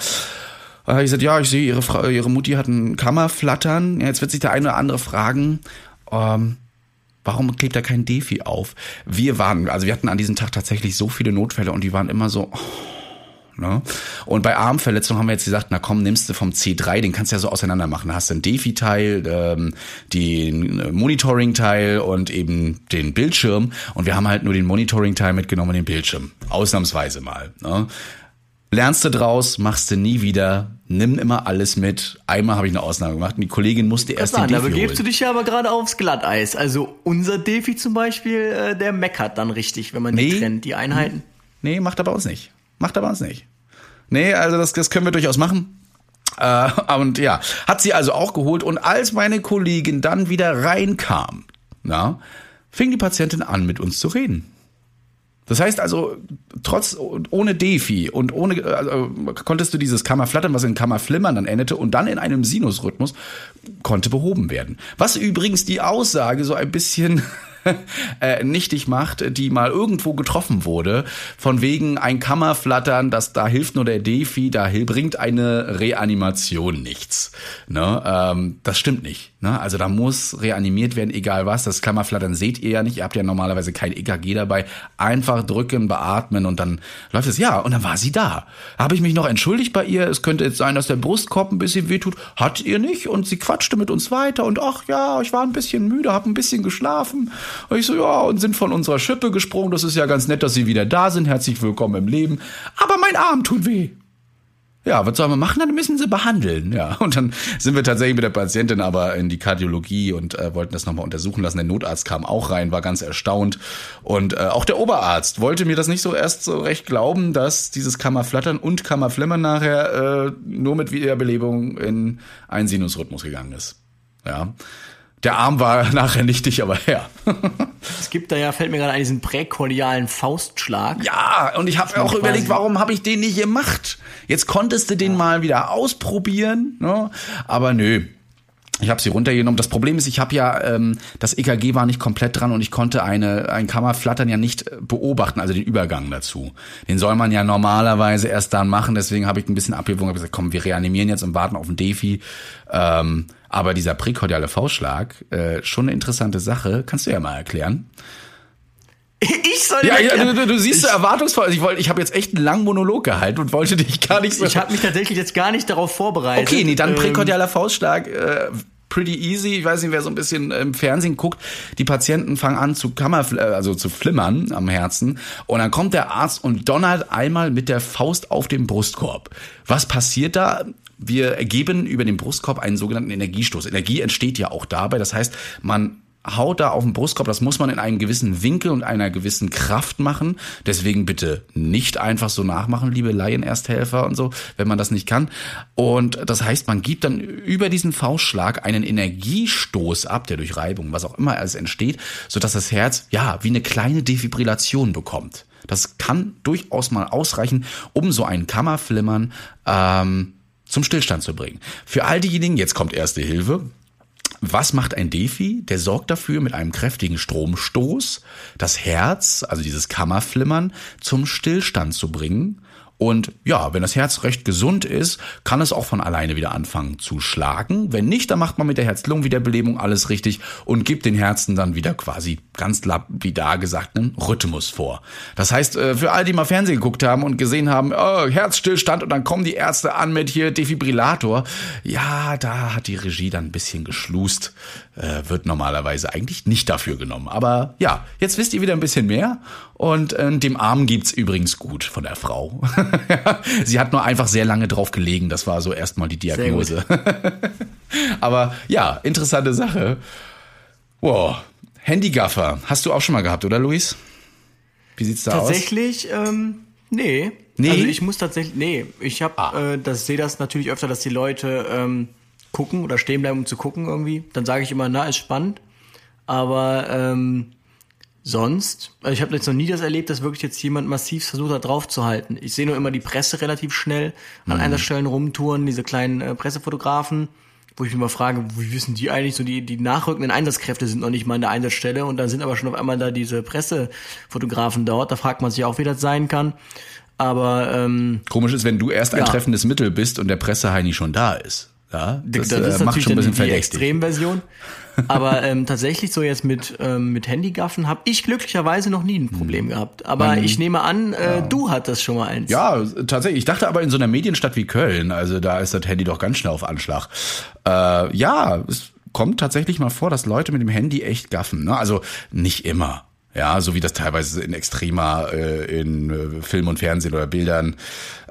Habe ich gesagt, ja, ich sehe, Ihre, Frau, Ihre Mutti hat ein Kammerflattern. Ja, jetzt wird sich der eine oder andere fragen, ähm, warum klebt da kein Defi auf? Wir waren, also wir hatten an diesem Tag tatsächlich so viele Notfälle und die waren immer so... Oh, Ne? Und bei Armverletzungen haben wir jetzt gesagt, na komm, nimmst du vom C3, den kannst du ja so auseinander machen. Da hast du einen Defi-Teil, ähm, den Monitoring-Teil und eben den Bildschirm. Und wir haben halt nur den Monitoring-Teil mitgenommen und den Bildschirm. Ausnahmsweise mal. Ne? Lernst du draus, machst du nie wieder, nimm immer alles mit. Einmal habe ich eine Ausnahme gemacht und die Kollegin musste erst sagen, den Defi Da begebst du dich ja aber gerade aufs Glatteis. Also unser Defi zum Beispiel, äh, der meckert dann richtig, wenn man nee. die trennt, die Einheiten. nee, macht er bei uns nicht. Macht er bei uns nicht. Nee, also das, das können wir durchaus machen. Äh, und ja, hat sie also auch geholt. Und als meine Kollegin dann wieder reinkam, na, fing die Patientin an, mit uns zu reden. Das heißt also, trotz, ohne Defi und ohne, also, konntest du dieses Kammerflattern, was in Kammerflimmern dann endete und dann in einem Sinusrhythmus, konnte behoben werden. Was übrigens die Aussage so ein bisschen äh, nichtig macht, die mal irgendwo getroffen wurde, von wegen ein Kammerflattern, das da hilft nur der Defi, da bringt eine Reanimation nichts. Ne? Ähm, das stimmt nicht. Ne? Also da muss reanimiert werden, egal was. Das Kammerflattern seht ihr ja nicht. Ihr habt ja normalerweise kein EKG dabei. Einfach drücken, beatmen und dann läuft es. Ja, und dann war sie da. Habe ich mich noch entschuldigt bei ihr. Es könnte jetzt sein, dass der Brustkorb ein bisschen wehtut. Hat ihr nicht. Und sie quatschte mit uns weiter. Und ach ja, ich war ein bisschen müde, habe ein bisschen geschlafen. Und ich so, ja, und sind von unserer Schippe gesprungen. Das ist ja ganz nett, dass Sie wieder da sind. Herzlich willkommen im Leben. Aber mein Arm tut weh. Ja, was sollen wir machen? Dann müssen sie behandeln. Ja, und dann sind wir tatsächlich mit der Patientin aber in die Kardiologie und äh, wollten das nochmal untersuchen lassen. Der Notarzt kam auch rein, war ganz erstaunt. Und äh, auch der Oberarzt wollte mir das nicht so erst so recht glauben, dass dieses Kammerflattern und Kammerflimmern nachher äh, nur mit Wiederbelebung in einen Sinusrhythmus gegangen ist. Ja. Der Arm war nachher nichtig, aber ja. es gibt da ja, fällt mir gerade ein, diesen präkordialen Faustschlag. Ja, und ich habe auch überlegt, warum habe ich den nicht gemacht? Jetzt konntest du den ja. mal wieder ausprobieren, ne? aber nö. Ich habe sie runtergenommen. Das Problem ist, ich habe ja ähm, das EKG war nicht komplett dran und ich konnte eine ein Kammerflattern ja nicht beobachten, also den Übergang dazu. Den soll man ja normalerweise erst dann machen. Deswegen habe ich ein bisschen abgewogen, habe gesagt, komm, wir reanimieren jetzt und warten auf den Defi. Ähm, aber dieser präkordiale V-Schlag, äh, schon eine interessante Sache. Kannst du ja mal erklären. Ich soll ja, ja du, du, du siehst so erwartungsvoll. Ich wollte, ich habe jetzt echt einen langen Monolog gehalten und wollte dich gar nicht so. Ich habe mich tatsächlich jetzt gar nicht darauf vorbereitet. Okay, nee, dann ähm, präkordialer Faustschlag. Äh, pretty easy. Ich weiß nicht, wer so ein bisschen im Fernsehen guckt. Die Patienten fangen an zu Kammer, äh, also zu flimmern am Herzen. Und dann kommt der Arzt und donnert einmal mit der Faust auf den Brustkorb. Was passiert da? Wir ergeben über den Brustkorb einen sogenannten Energiestoß. Energie entsteht ja auch dabei. Das heißt, man haut da auf den Brustkorb, das muss man in einem gewissen Winkel und einer gewissen Kraft machen. Deswegen bitte nicht einfach so nachmachen, liebe Laienersthelfer und so, wenn man das nicht kann. Und das heißt, man gibt dann über diesen Faustschlag einen Energiestoß ab, der durch Reibung, was auch immer alles entsteht, sodass das Herz, ja, wie eine kleine Defibrillation bekommt. Das kann durchaus mal ausreichen, um so ein Kammerflimmern ähm, zum Stillstand zu bringen. Für all diejenigen, jetzt kommt erste Hilfe. Was macht ein Defi? Der sorgt dafür mit einem kräftigen Stromstoß das Herz, also dieses Kammerflimmern, zum Stillstand zu bringen und ja, wenn das Herz recht gesund ist, kann es auch von alleine wieder anfangen zu schlagen. Wenn nicht, dann macht man mit der Herz-Lungen-Wiederbelebung alles richtig und gibt den Herzen dann wieder quasi ganz lapidar gesagt einen Rhythmus vor. Das heißt, äh, für all die mal Fernsehen geguckt haben und gesehen haben, oh, Herzstillstand und dann kommen die Ärzte an mit hier Defibrillator. Ja, da hat die Regie dann ein bisschen geschlust. Äh, wird normalerweise eigentlich nicht dafür genommen. Aber ja, jetzt wisst ihr wieder ein bisschen mehr und äh, dem Arm gibt's übrigens gut von der Frau. Sie hat nur einfach sehr lange drauf gelegen. Das war so erstmal die Diagnose. Aber ja, interessante Sache. Wow. Handygaffer. Hast du auch schon mal gehabt, oder Luis? Wie sieht's da tatsächlich, aus? Tatsächlich, ähm, nee. Nee. Also ich muss tatsächlich, nee, ich habe, ah. äh, das sehe das natürlich öfter, dass die Leute ähm, gucken oder stehen bleiben, um zu gucken irgendwie. Dann sage ich immer, na, ist spannend. Aber ähm, sonst, also ich habe jetzt noch nie das erlebt, dass wirklich jetzt jemand massiv versucht hat, draufzuhalten. Ich sehe nur immer die Presse relativ schnell an mhm. Einsatzstellen rumtouren, diese kleinen äh, Pressefotografen, wo ich mich mal frage, wie wissen die eigentlich so, die, die nachrückenden Einsatzkräfte sind noch nicht mal an der Einsatzstelle und dann sind aber schon auf einmal da diese Pressefotografen dort. Da fragt man sich auch, wie das sein kann. Aber ähm, komisch ist, wenn du erst ein ja. treffendes Mittel bist und der Presseheini schon da ist. Ja, das, das ist äh, macht schon ein bisschen die, die Extremversion. Aber ähm, tatsächlich so jetzt mit, ähm, mit Handygaffen habe ich glücklicherweise noch nie ein Problem hm. gehabt. Aber Man, ich nehme an, äh, ja. du hattest schon mal eins. Ja, tatsächlich. Ich dachte aber in so einer Medienstadt wie Köln, also da ist das Handy doch ganz schnell auf Anschlag. Äh, ja, es kommt tatsächlich mal vor, dass Leute mit dem Handy echt gaffen. Ne? Also nicht immer. Ja, so wie das teilweise in extremer äh, in äh, Film und Fernsehen oder Bildern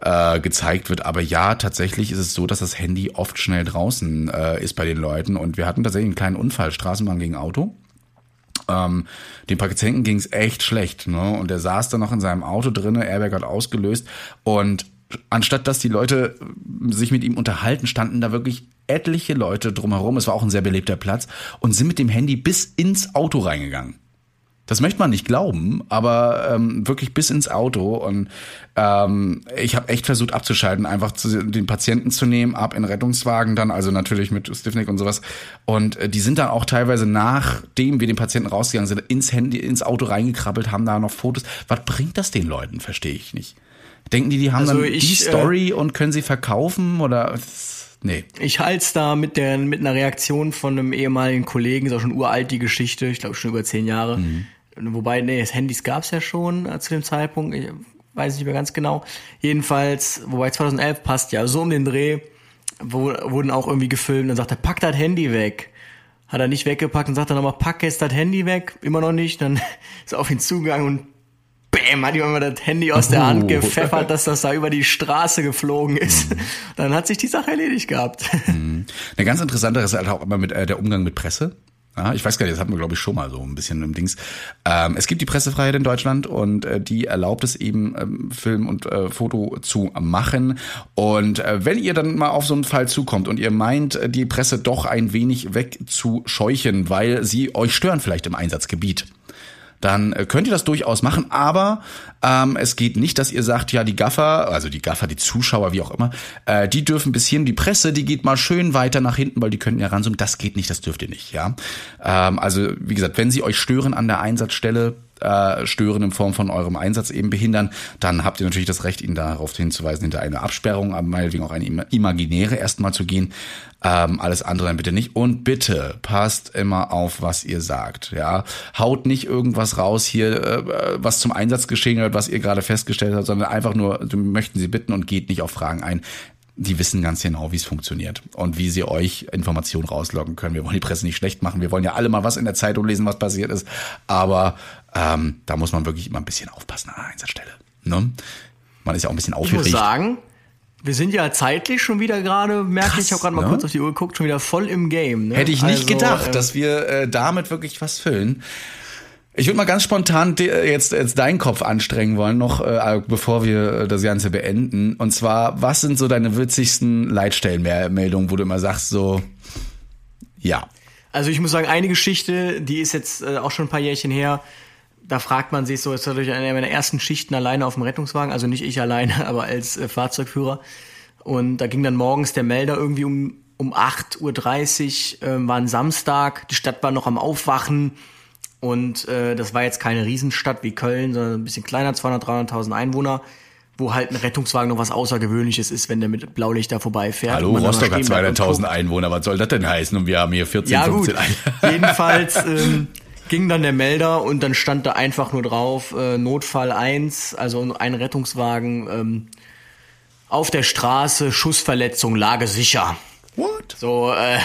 äh, gezeigt wird. Aber ja, tatsächlich ist es so, dass das Handy oft schnell draußen äh, ist bei den Leuten. Und wir hatten tatsächlich einen kleinen Unfall, Straßenbahn gegen Auto. Ähm, dem Patienten ging es echt schlecht, ne? Und er saß dann noch in seinem Auto drinne, Airbag hat ausgelöst und anstatt dass die Leute sich mit ihm unterhalten, standen da wirklich etliche Leute drumherum. Es war auch ein sehr belebter Platz und sind mit dem Handy bis ins Auto reingegangen. Das möchte man nicht glauben, aber ähm, wirklich bis ins Auto. Und ähm, ich habe echt versucht abzuschalten, einfach zu, den Patienten zu nehmen, ab in Rettungswagen dann, also natürlich mit Stiffnick und sowas. Und äh, die sind dann auch teilweise, nachdem wir den Patienten rausgegangen sind, ins Handy, ins Auto reingekrabbelt, haben da noch Fotos. Was bringt das den Leuten, verstehe ich nicht. Denken die, die haben also dann ich, die äh, Story äh, und können sie verkaufen oder... Nee. Ich halte da mit der mit einer Reaktion von einem ehemaligen Kollegen, ist auch schon uralt die Geschichte, ich glaube schon über zehn Jahre. Mhm. Wobei, nee, Handys gab es ja schon äh, zu dem Zeitpunkt, ich weiß nicht mehr ganz genau. Jedenfalls, wobei 2011 passt ja, so um den Dreh wo, wurden auch irgendwie gefilmt und sagt er, pack das Handy weg. Hat er nicht weggepackt und sagt dann nochmal, pack jetzt das Handy weg, immer noch nicht, dann ist er auf ihn zugegangen und bäm, hat ihm immer das Handy aus der Hand gepfeffert, dass das da über die Straße geflogen ist. Mhm. Dann hat sich die Sache erledigt gehabt. Mhm. Eine ganz interessante ist halt auch immer mit äh, der Umgang mit Presse. Ja, ich weiß gar nicht, das hatten wir, glaube ich, schon mal so ein bisschen im Dings. Ähm, es gibt die Pressefreiheit in Deutschland und äh, die erlaubt es eben, ähm, Film und äh, Foto zu machen. Und äh, wenn ihr dann mal auf so einen Fall zukommt und ihr meint, äh, die Presse doch ein wenig wegzuscheuchen, weil sie euch stören vielleicht im Einsatzgebiet, dann äh, könnt ihr das durchaus machen, aber ähm, es geht nicht, dass ihr sagt, ja, die Gaffer, also die Gaffer, die Zuschauer, wie auch immer, äh, die dürfen bis hierhin, die Presse, die geht mal schön weiter nach hinten, weil die könnten ja ranzoomen. Das geht nicht, das dürft ihr nicht, ja. Ähm, also, wie gesagt, wenn sie euch stören an der Einsatzstelle, äh, stören in Form von eurem Einsatz eben behindern, dann habt ihr natürlich das Recht, ihn darauf hinzuweisen, hinter eine Absperrung, aber meinetwegen auch eine imaginäre erstmal zu gehen. Ähm, alles andere dann bitte nicht. Und bitte passt immer auf, was ihr sagt. Ja, haut nicht irgendwas raus hier, äh, was zum Einsatz geschehen wird, was ihr gerade festgestellt habt, sondern einfach nur, möchten sie bitten und geht nicht auf Fragen ein die wissen ganz genau, wie es funktioniert und wie sie euch Informationen rausloggen können. Wir wollen die Presse nicht schlecht machen. Wir wollen ja alle mal was in der Zeitung lesen, was passiert ist. Aber ähm, da muss man wirklich immer ein bisschen aufpassen an der Einsatzstelle. Ne? Man ist ja auch ein bisschen aufgeregt. Ich muss sagen, wir sind ja zeitlich schon wieder gerade, merke ich, ich habe gerade mal ne? kurz auf die Uhr geguckt, schon wieder voll im Game. Ne? Hätte ich nicht also, gedacht, äh, dass wir äh, damit wirklich was füllen. Ich würde mal ganz spontan jetzt, jetzt deinen Kopf anstrengen wollen, noch äh, bevor wir äh, das Ganze beenden. Und zwar, was sind so deine witzigsten Leitstellenmeldungen, wo du immer sagst, so, ja. Also ich muss sagen, eine Geschichte, die ist jetzt äh, auch schon ein paar Jährchen her. Da fragt man sich so, es war durch eine meiner ersten Schichten alleine auf dem Rettungswagen, also nicht ich alleine, aber als äh, Fahrzeugführer. Und da ging dann morgens der Melder irgendwie um, um 8.30 Uhr, äh, war ein Samstag, die Stadt war noch am Aufwachen und äh, das war jetzt keine Riesenstadt wie Köln, sondern ein bisschen kleiner, 200, 300.000 Einwohner, wo halt ein Rettungswagen noch was Außergewöhnliches ist, wenn der mit Blaulicht da vorbeifährt. Hallo, Rostock hat 200.000 Einwohner, was soll das denn heißen? Und wir haben hier 14, ja, 15 Einwohner. Jedenfalls ähm, ging dann der Melder und dann stand da einfach nur drauf, äh, Notfall 1, also ein Rettungswagen ähm, auf der Straße, Schussverletzung, Lage sicher. What? So, äh,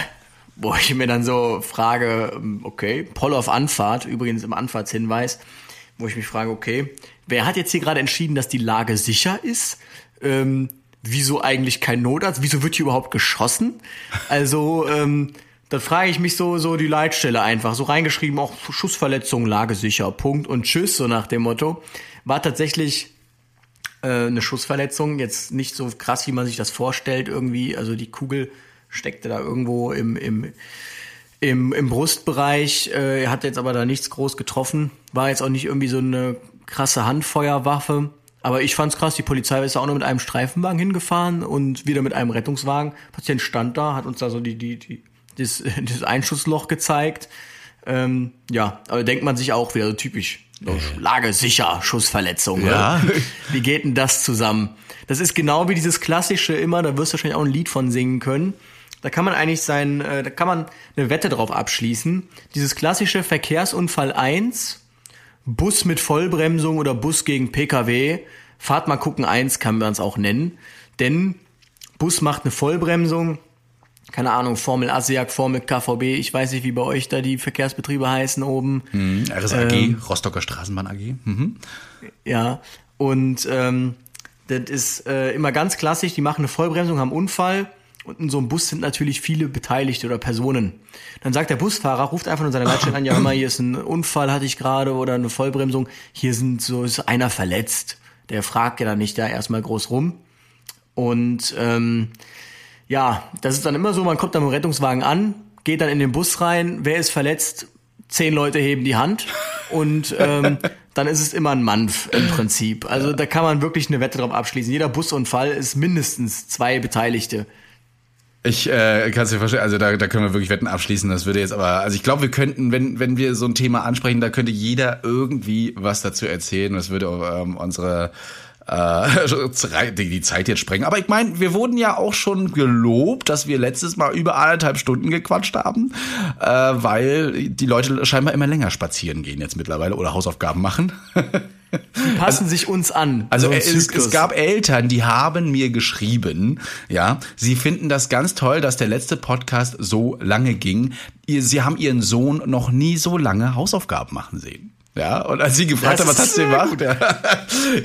wo ich mir dann so frage, ähm, okay, Poll auf Anfahrt, übrigens im Anfahrtshinweis, wo ich mich frage, okay, wer hat jetzt hier gerade entschieden, dass die Lage sicher ist? Ähm, wieso eigentlich kein Notarzt? Wieso wird hier überhaupt geschossen? Also, ähm, da frage ich mich so, so die Leitstelle einfach, so reingeschrieben, auch Schussverletzung, Lage sicher, Punkt und Tschüss, so nach dem Motto. War tatsächlich äh, eine Schussverletzung, jetzt nicht so krass, wie man sich das vorstellt irgendwie, also die Kugel steckte da irgendwo im, im, im, im Brustbereich. Äh, hat jetzt aber da nichts groß getroffen. War jetzt auch nicht irgendwie so eine krasse Handfeuerwaffe. Aber ich fand's krass, die Polizei ist auch nur mit einem Streifenwagen hingefahren und wieder mit einem Rettungswagen. Patient stand da, hat uns da so die, die, die, das, das Einschussloch gezeigt. Ähm, ja, aber denkt man sich auch wieder so typisch. So, Lage sicher, Schussverletzung. Ja. Ne? Wie geht denn das zusammen? Das ist genau wie dieses klassische immer, da wirst du wahrscheinlich auch ein Lied von singen können. Da kann man eigentlich sein, äh, da kann man eine Wette drauf abschließen. Dieses klassische Verkehrsunfall 1, Bus mit Vollbremsung oder Bus gegen PKW, Fahrt mal gucken 1 kann man es auch nennen. Denn Bus macht eine Vollbremsung, keine Ahnung, Formel ASEAC, Formel KVB, ich weiß nicht, wie bei euch da die Verkehrsbetriebe heißen oben. Mhm, RSAG, ähm, Rostocker Straßenbahn AG. Mhm. Ja, und ähm, das ist äh, immer ganz klassisch, die machen eine Vollbremsung, haben Unfall, Und in so einem Bus sind natürlich viele Beteiligte oder Personen. Dann sagt der Busfahrer, ruft einfach nur seine Leitstelle an, ja mal, hier ist ein Unfall, hatte ich gerade, oder eine Vollbremsung, hier sind so, ist einer verletzt. Der fragt ja dann nicht da erstmal groß rum. Und ähm, ja, das ist dann immer so, man kommt dann mit dem Rettungswagen an, geht dann in den Bus rein, wer ist verletzt? Zehn Leute heben die Hand und ähm, dann ist es immer ein Manf im Prinzip. Also da kann man wirklich eine Wette drauf abschließen. Jeder Busunfall ist mindestens zwei Beteiligte. Ich äh, kann es dir verstehen, also da, da können wir wirklich Wetten abschließen. Das würde jetzt aber, also ich glaube, wir könnten, wenn, wenn wir so ein Thema ansprechen, da könnte jeder irgendwie was dazu erzählen. Das würde ähm, unsere äh, die, die Zeit jetzt sprengen. Aber ich meine, wir wurden ja auch schon gelobt, dass wir letztes Mal über anderthalb Stunden gequatscht haben, äh, weil die Leute scheinbar immer länger spazieren gehen jetzt mittlerweile oder Hausaufgaben machen. Die passen also, sich uns an. Also so es, es, gab Eltern, die haben mir geschrieben, ja, sie finden das ganz toll, dass der letzte Podcast so lange ging. Sie haben ihren Sohn noch nie so lange Hausaufgaben machen sehen. Ja, und als sie gefragt hat, was hast du gemacht? Ja.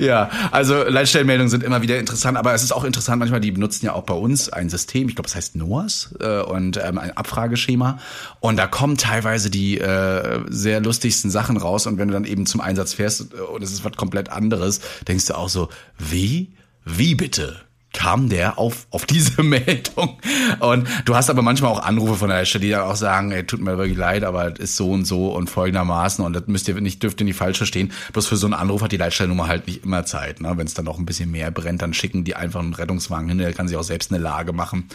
ja, also Leitstellenmeldungen sind immer wieder interessant, aber es ist auch interessant, manchmal, die benutzen ja auch bei uns ein System, ich glaube, es heißt NOAS äh, und ähm, ein Abfrageschema. Und da kommen teilweise die äh, sehr lustigsten Sachen raus. Und wenn du dann eben zum Einsatz fährst äh, und es ist was komplett anderes, denkst du auch so, wie? Wie bitte? Kam der auf, auf diese Meldung. Und du hast aber manchmal auch Anrufe von der Stelle, die dann auch sagen, ey, tut mir wirklich leid, aber es ist so und so und folgendermaßen und das müsst ihr nicht, dürft ihr nicht falsch verstehen. Bloß für so einen Anruf hat die Leitstellnummer halt nicht immer Zeit. Ne? Wenn es dann noch ein bisschen mehr brennt, dann schicken die einfach einen Rettungswagen hin, der kann sich auch selbst eine Lage machen.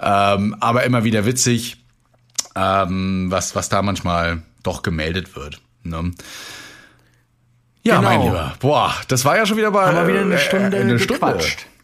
Ähm, aber immer wieder witzig, ähm, was, was da manchmal doch gemeldet wird. Ne? Ja, genau. mein Lieber. Boah, das war ja schon wieder bei Haben wir wieder eine Stunde, äh, eine Stunde.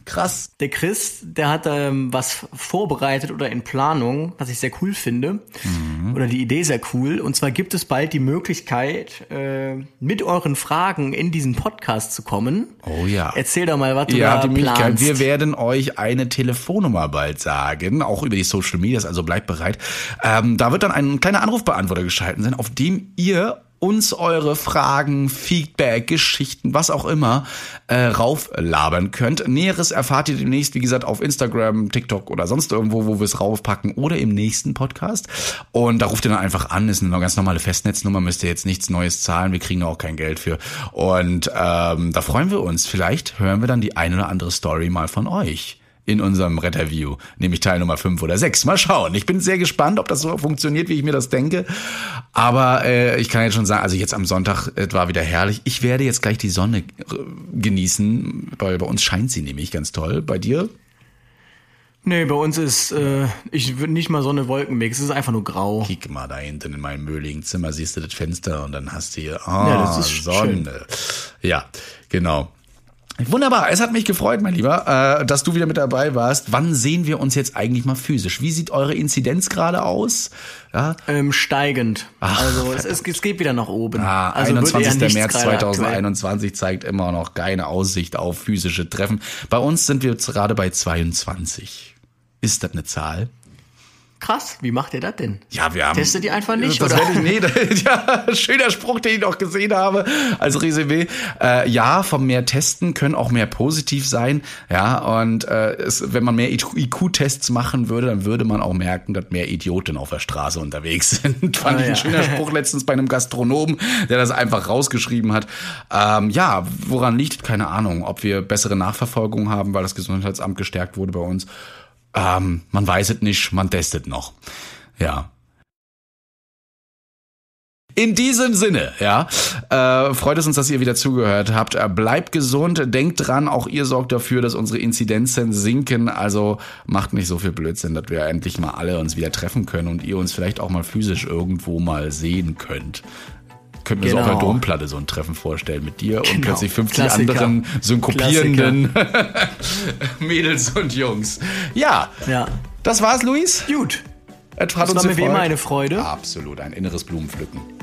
Krass. Der Chris, der hat ähm, was vorbereitet oder in Planung, was ich sehr cool finde. Mhm. Oder die Idee sehr cool. Und zwar gibt es bald die Möglichkeit, äh, mit euren Fragen in diesen Podcast zu kommen. Oh ja. Erzähl doch mal, was du ja, da die Möglichkeit. planst. Wir werden euch eine Telefonnummer bald sagen, auch über die Social Medias, also bleibt bereit. Ähm, da wird dann ein kleiner Anrufbeantworter geschalten sein, auf dem ihr uns eure Fragen, Feedback, Geschichten, was auch immer äh, rauflabern könnt. Näheres erfahrt ihr demnächst, wie gesagt, auf Instagram, TikTok oder sonst irgendwo, wo wir es raufpacken oder im nächsten Podcast. Und da ruft ihr dann einfach an, ist eine ganz normale Festnetznummer, müsst ihr jetzt nichts Neues zahlen, wir kriegen auch kein Geld für. Und ähm, da freuen wir uns. Vielleicht hören wir dann die eine oder andere Story mal von euch in unserem Retterview, nämlich Teil Nummer 5 oder 6. Mal schauen. Ich bin sehr gespannt, ob das so funktioniert, wie ich mir das denke. Aber äh, ich kann jetzt schon sagen, also jetzt am Sonntag es war wieder herrlich. Ich werde jetzt gleich die Sonne äh, genießen, weil bei uns scheint sie nämlich ganz toll. Bei dir? Nee, bei uns ist äh, ich würde nicht mal Sonne Wolkenmix, es ist einfach nur grau. Kick mal da hinten in meinem möhligen Zimmer, siehst du das Fenster und dann hast du hier oh, ja, das ist Sonne. Schön. Ja, genau. Wunderbar, es hat mich gefreut, mein Lieber, äh, dass du wieder mit dabei warst. Wann sehen wir uns jetzt eigentlich mal physisch? Wie sieht eure Inzidenz gerade aus? Ja? Ähm, steigend. Ach, also es, ist, es geht wieder nach oben. Ah, also 21. März 2021 aktuell. zeigt immer noch keine Aussicht auf physische Treffen. Bei uns sind wir jetzt gerade bei 22. Ist das eine Zahl? Krass, wie macht ihr das denn? Ja, wir haben. Testet die einfach nicht, das oder? Ich, nee, ja, schöner Spruch, den ich noch gesehen habe als Resümee. Äh, ja, vom mehr Testen können auch mehr positiv sein. Ja, und äh, es, wenn man mehr IQ-Tests machen würde, dann würde man auch merken, dass mehr Idioten auf der Straße unterwegs sind. Fand ah, ich ein ja. schöner Spruch letztens bei einem Gastronomen, der das einfach rausgeschrieben hat. Ähm, ja, woran liegt? Keine Ahnung. Ob wir bessere Nachverfolgung haben, weil das Gesundheitsamt gestärkt wurde bei uns ähm, man weiß es nicht, man testet noch. Ja. In diesem Sinne, ja, äh, freut es uns, dass ihr wieder zugehört habt. Äh, bleibt gesund, denkt dran, auch ihr sorgt dafür, dass unsere Inzidenzen sinken. Also macht nicht so viel Blödsinn, dass wir endlich mal alle uns wieder treffen können und ihr uns vielleicht auch mal physisch irgendwo mal sehen könnt könnte mir genau. so auf der genau. Domplatte so ein Treffen vorstellen mit dir genau. und plötzlich 50 Klassiker. anderen synkopierenden Mädels und Jungs. Ja, ja. das war's, Luis. Gut. Es hat das uns war mir wie immer eine Freude. Absolut, ein inneres Blumenpflücken.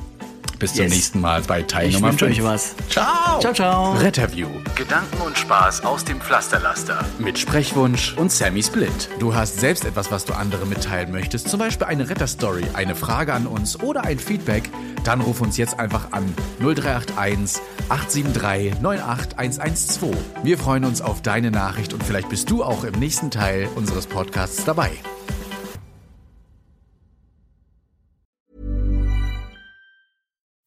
Bis zum nächsten Mal bei Teil ich Nummer 5. euch was. Ciao. Ciao, ciao. Retterview. Gedanken und Spaß aus dem Pflasterlaster. Mit Sprechwunsch und Sammy Split. Du hast selbst etwas, was du anderen mitteilen möchtest, zum Beispiel eine Retterstory, eine Frage an uns oder ein Feedback, dann ruf uns jetzt einfach an 0381 873 98112. Wir freuen uns auf deine Nachricht und vielleicht bist du auch im nächsten Teil unseres Podcasts dabei.